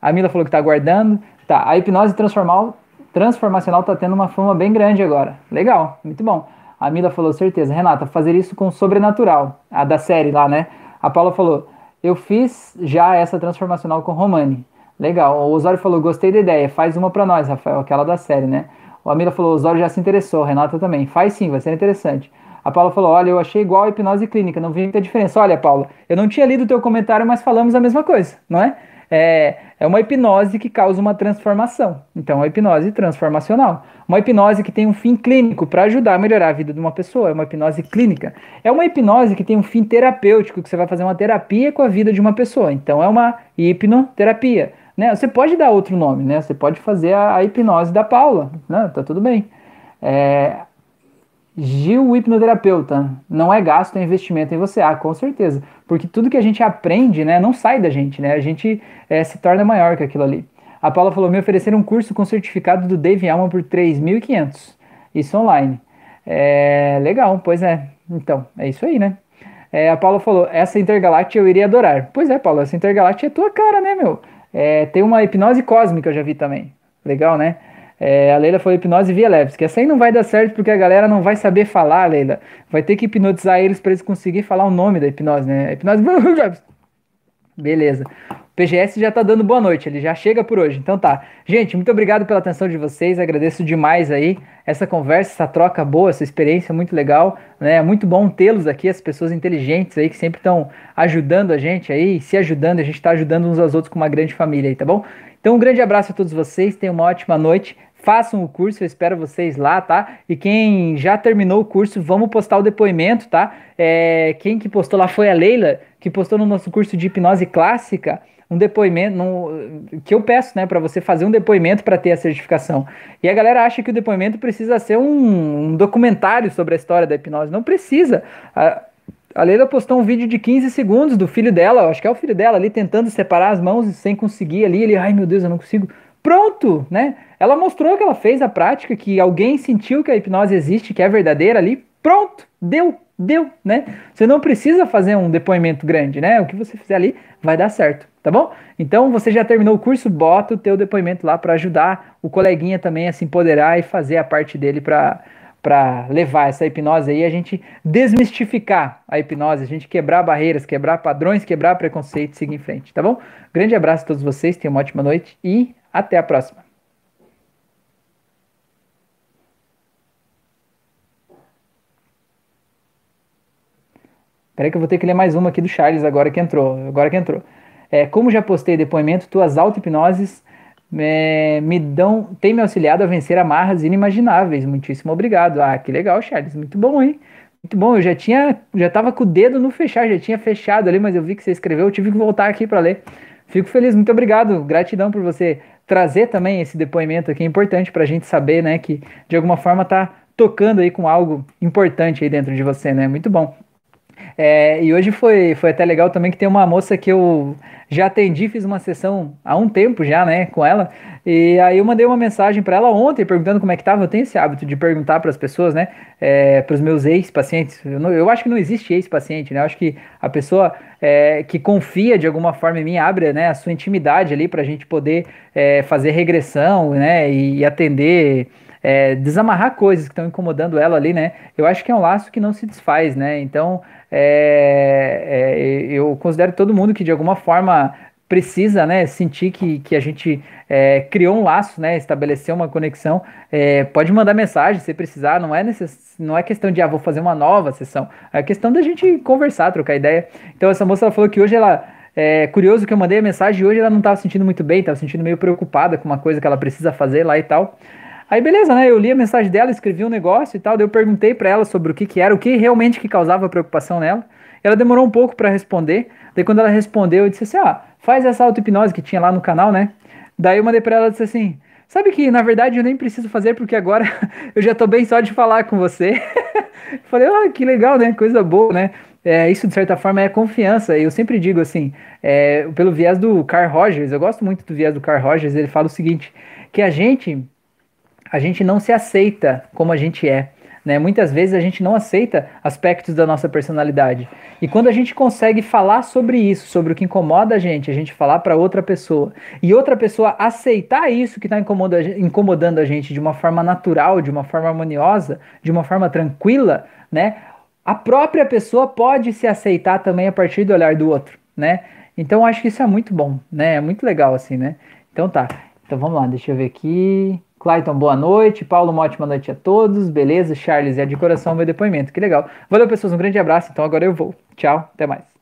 A Mila falou que tá aguardando. Tá, a hipnose transformal, transformacional tá tendo uma fama bem grande agora. Legal, muito bom. A Mila falou, certeza. Renata, fazer isso com sobrenatural, a da série lá, né? A Paula falou, eu fiz já essa transformacional com Romani. Legal. O Osório falou, gostei da ideia, faz uma para nós, Rafael, aquela da série, né? O Amila falou, Osório já se interessou, Renata também. Faz sim, vai ser interessante. A Paula falou, olha, eu achei igual a hipnose clínica, não vi muita diferença. Olha, Paula, eu não tinha lido o teu comentário, mas falamos a mesma coisa, não é? é, é uma hipnose que causa uma transformação. Então, é uma hipnose transformacional. Uma hipnose que tem um fim clínico para ajudar a melhorar a vida de uma pessoa. É uma hipnose clínica. É uma hipnose que tem um fim terapêutico, que você vai fazer uma terapia com a vida de uma pessoa. Então, é uma hipnoterapia. Né? Você pode dar outro nome, né? Você pode fazer a, a hipnose da Paula, né? Tá tudo bem. É, Gil, hipnoterapeuta, não é gasto, é investimento em você. Ah, com certeza. Porque tudo que a gente aprende, né, não sai da gente, né? A gente é, se torna maior que aquilo ali. A Paula falou: me ofereceram um curso com certificado do Dave Alman por 3.500. Isso online. É, legal, pois é. Então, é isso aí, né? É, a Paula falou: essa Intergalactic eu iria adorar. Pois é, Paula, essa Intergalactic é tua cara, né, meu? É, tem uma hipnose cósmica, eu já vi também. Legal, né? É, a Leila foi hipnose via leves, que essa aí não vai dar certo porque a galera não vai saber falar, Leila. Vai ter que hipnotizar eles para eles conseguirem falar o nome da hipnose, né? A hipnose. Beleza. PGS já tá dando boa noite, ele já chega por hoje. Então tá. Gente, muito obrigado pela atenção de vocês. Agradeço demais aí essa conversa, essa troca boa, essa experiência muito legal, né? É muito bom tê-los aqui, as pessoas inteligentes aí que sempre estão ajudando a gente aí, se ajudando, a gente tá ajudando uns aos outros com uma grande família aí, tá bom? Então um grande abraço a todos vocês, tenham uma ótima noite façam o curso, eu espero vocês lá, tá? E quem já terminou o curso, vamos postar o depoimento, tá? É, quem que postou lá foi a Leila, que postou no nosso curso de hipnose clássica um depoimento no, que eu peço, né, para você fazer um depoimento para ter a certificação. E a galera acha que o depoimento precisa ser um, um documentário sobre a história da hipnose. Não precisa. A, a Leila postou um vídeo de 15 segundos do filho dela, acho que é o filho dela ali tentando separar as mãos sem conseguir ali. Ele, ai meu Deus, eu não consigo. Pronto, né? Ela mostrou que ela fez a prática, que alguém sentiu que a hipnose existe, que é verdadeira ali. Pronto, deu, deu, né? Você não precisa fazer um depoimento grande, né? O que você fizer ali vai dar certo, tá bom? Então você já terminou o curso, bota o teu depoimento lá para ajudar o coleguinha também a se empoderar e fazer a parte dele para para levar essa hipnose aí, a gente desmistificar a hipnose, a gente quebrar barreiras, quebrar padrões, quebrar preconceitos seguir em frente, tá bom? Grande abraço a todos vocês, tenham uma ótima noite e até a próxima. Peraí que eu vou ter que ler mais uma aqui do Charles agora que entrou. Agora que entrou. É, como já postei depoimento, tuas auto-hipnoses é, me dão, tem me auxiliado a vencer amarras inimagináveis. Muitíssimo obrigado. Ah, que legal, Charles. Muito bom, hein? Muito bom. Eu já tinha, já tava com o dedo no fechar, já tinha fechado ali, mas eu vi que você escreveu, eu tive que voltar aqui para ler. Fico feliz, muito obrigado. Gratidão por você trazer também esse depoimento aqui. É importante para a gente saber, né, que de alguma forma tá tocando aí com algo importante aí dentro de você, né? Muito bom. É, e hoje foi, foi até legal também que tem uma moça que eu já atendi, fiz uma sessão há um tempo já, né, com ela. E aí eu mandei uma mensagem para ela ontem perguntando como é que tava. Eu tenho esse hábito de perguntar para as pessoas, né, é, para os meus ex-pacientes. Eu, eu, acho que não existe ex-paciente, né? Eu acho que a pessoa é, que confia de alguma forma em mim abre, né, a sua intimidade ali para a gente poder é, fazer regressão, né, e, e atender é, desamarrar coisas que estão incomodando ela ali, né? Eu acho que é um laço que não se desfaz, né? Então, é, é, eu considero todo mundo que de alguma forma precisa, né, sentir que, que a gente é, criou um laço, né, estabeleceu uma conexão, é, pode mandar mensagem se precisar, não é, necess... não é questão de, ah, vou fazer uma nova sessão, é questão da gente conversar, trocar ideia. Então essa moça falou que hoje ela, é curioso que eu mandei a mensagem hoje ela não estava sentindo muito bem, estava sentindo meio preocupada com uma coisa que ela precisa fazer lá e tal. Aí beleza, né? Eu li a mensagem dela, escrevi um negócio e tal, daí eu perguntei para ela sobre o que que era, o que realmente que causava preocupação nela. Ela demorou um pouco para responder. Daí quando ela respondeu, eu disse assim: "Ah, faz essa auto-hipnose que tinha lá no canal, né?" Daí eu mandei para ela e disse assim: "Sabe que na verdade eu nem preciso fazer porque agora eu já tô bem só de falar com você." Falei: "Ah, que legal, né? Coisa boa, né?" É, isso de certa forma é confiança. Eu sempre digo assim, é, pelo viés do Carl Rogers, eu gosto muito do viés do Carl Rogers, ele fala o seguinte, que a gente a gente não se aceita como a gente é. Né? Muitas vezes a gente não aceita aspectos da nossa personalidade. E quando a gente consegue falar sobre isso, sobre o que incomoda a gente, a gente falar para outra pessoa, e outra pessoa aceitar isso que está incomodando a gente de uma forma natural, de uma forma harmoniosa, de uma forma tranquila, né? A própria pessoa pode se aceitar também a partir do olhar do outro, né? Então acho que isso é muito bom, né? É muito legal assim, né? Então tá. Então vamos lá, deixa eu ver aqui. Clayton, boa noite. Paulo, uma ótima noite a todos. Beleza? Charles, é de coração meu depoimento. Que legal. Valeu, pessoas. Um grande abraço. Então agora eu vou. Tchau. Até mais.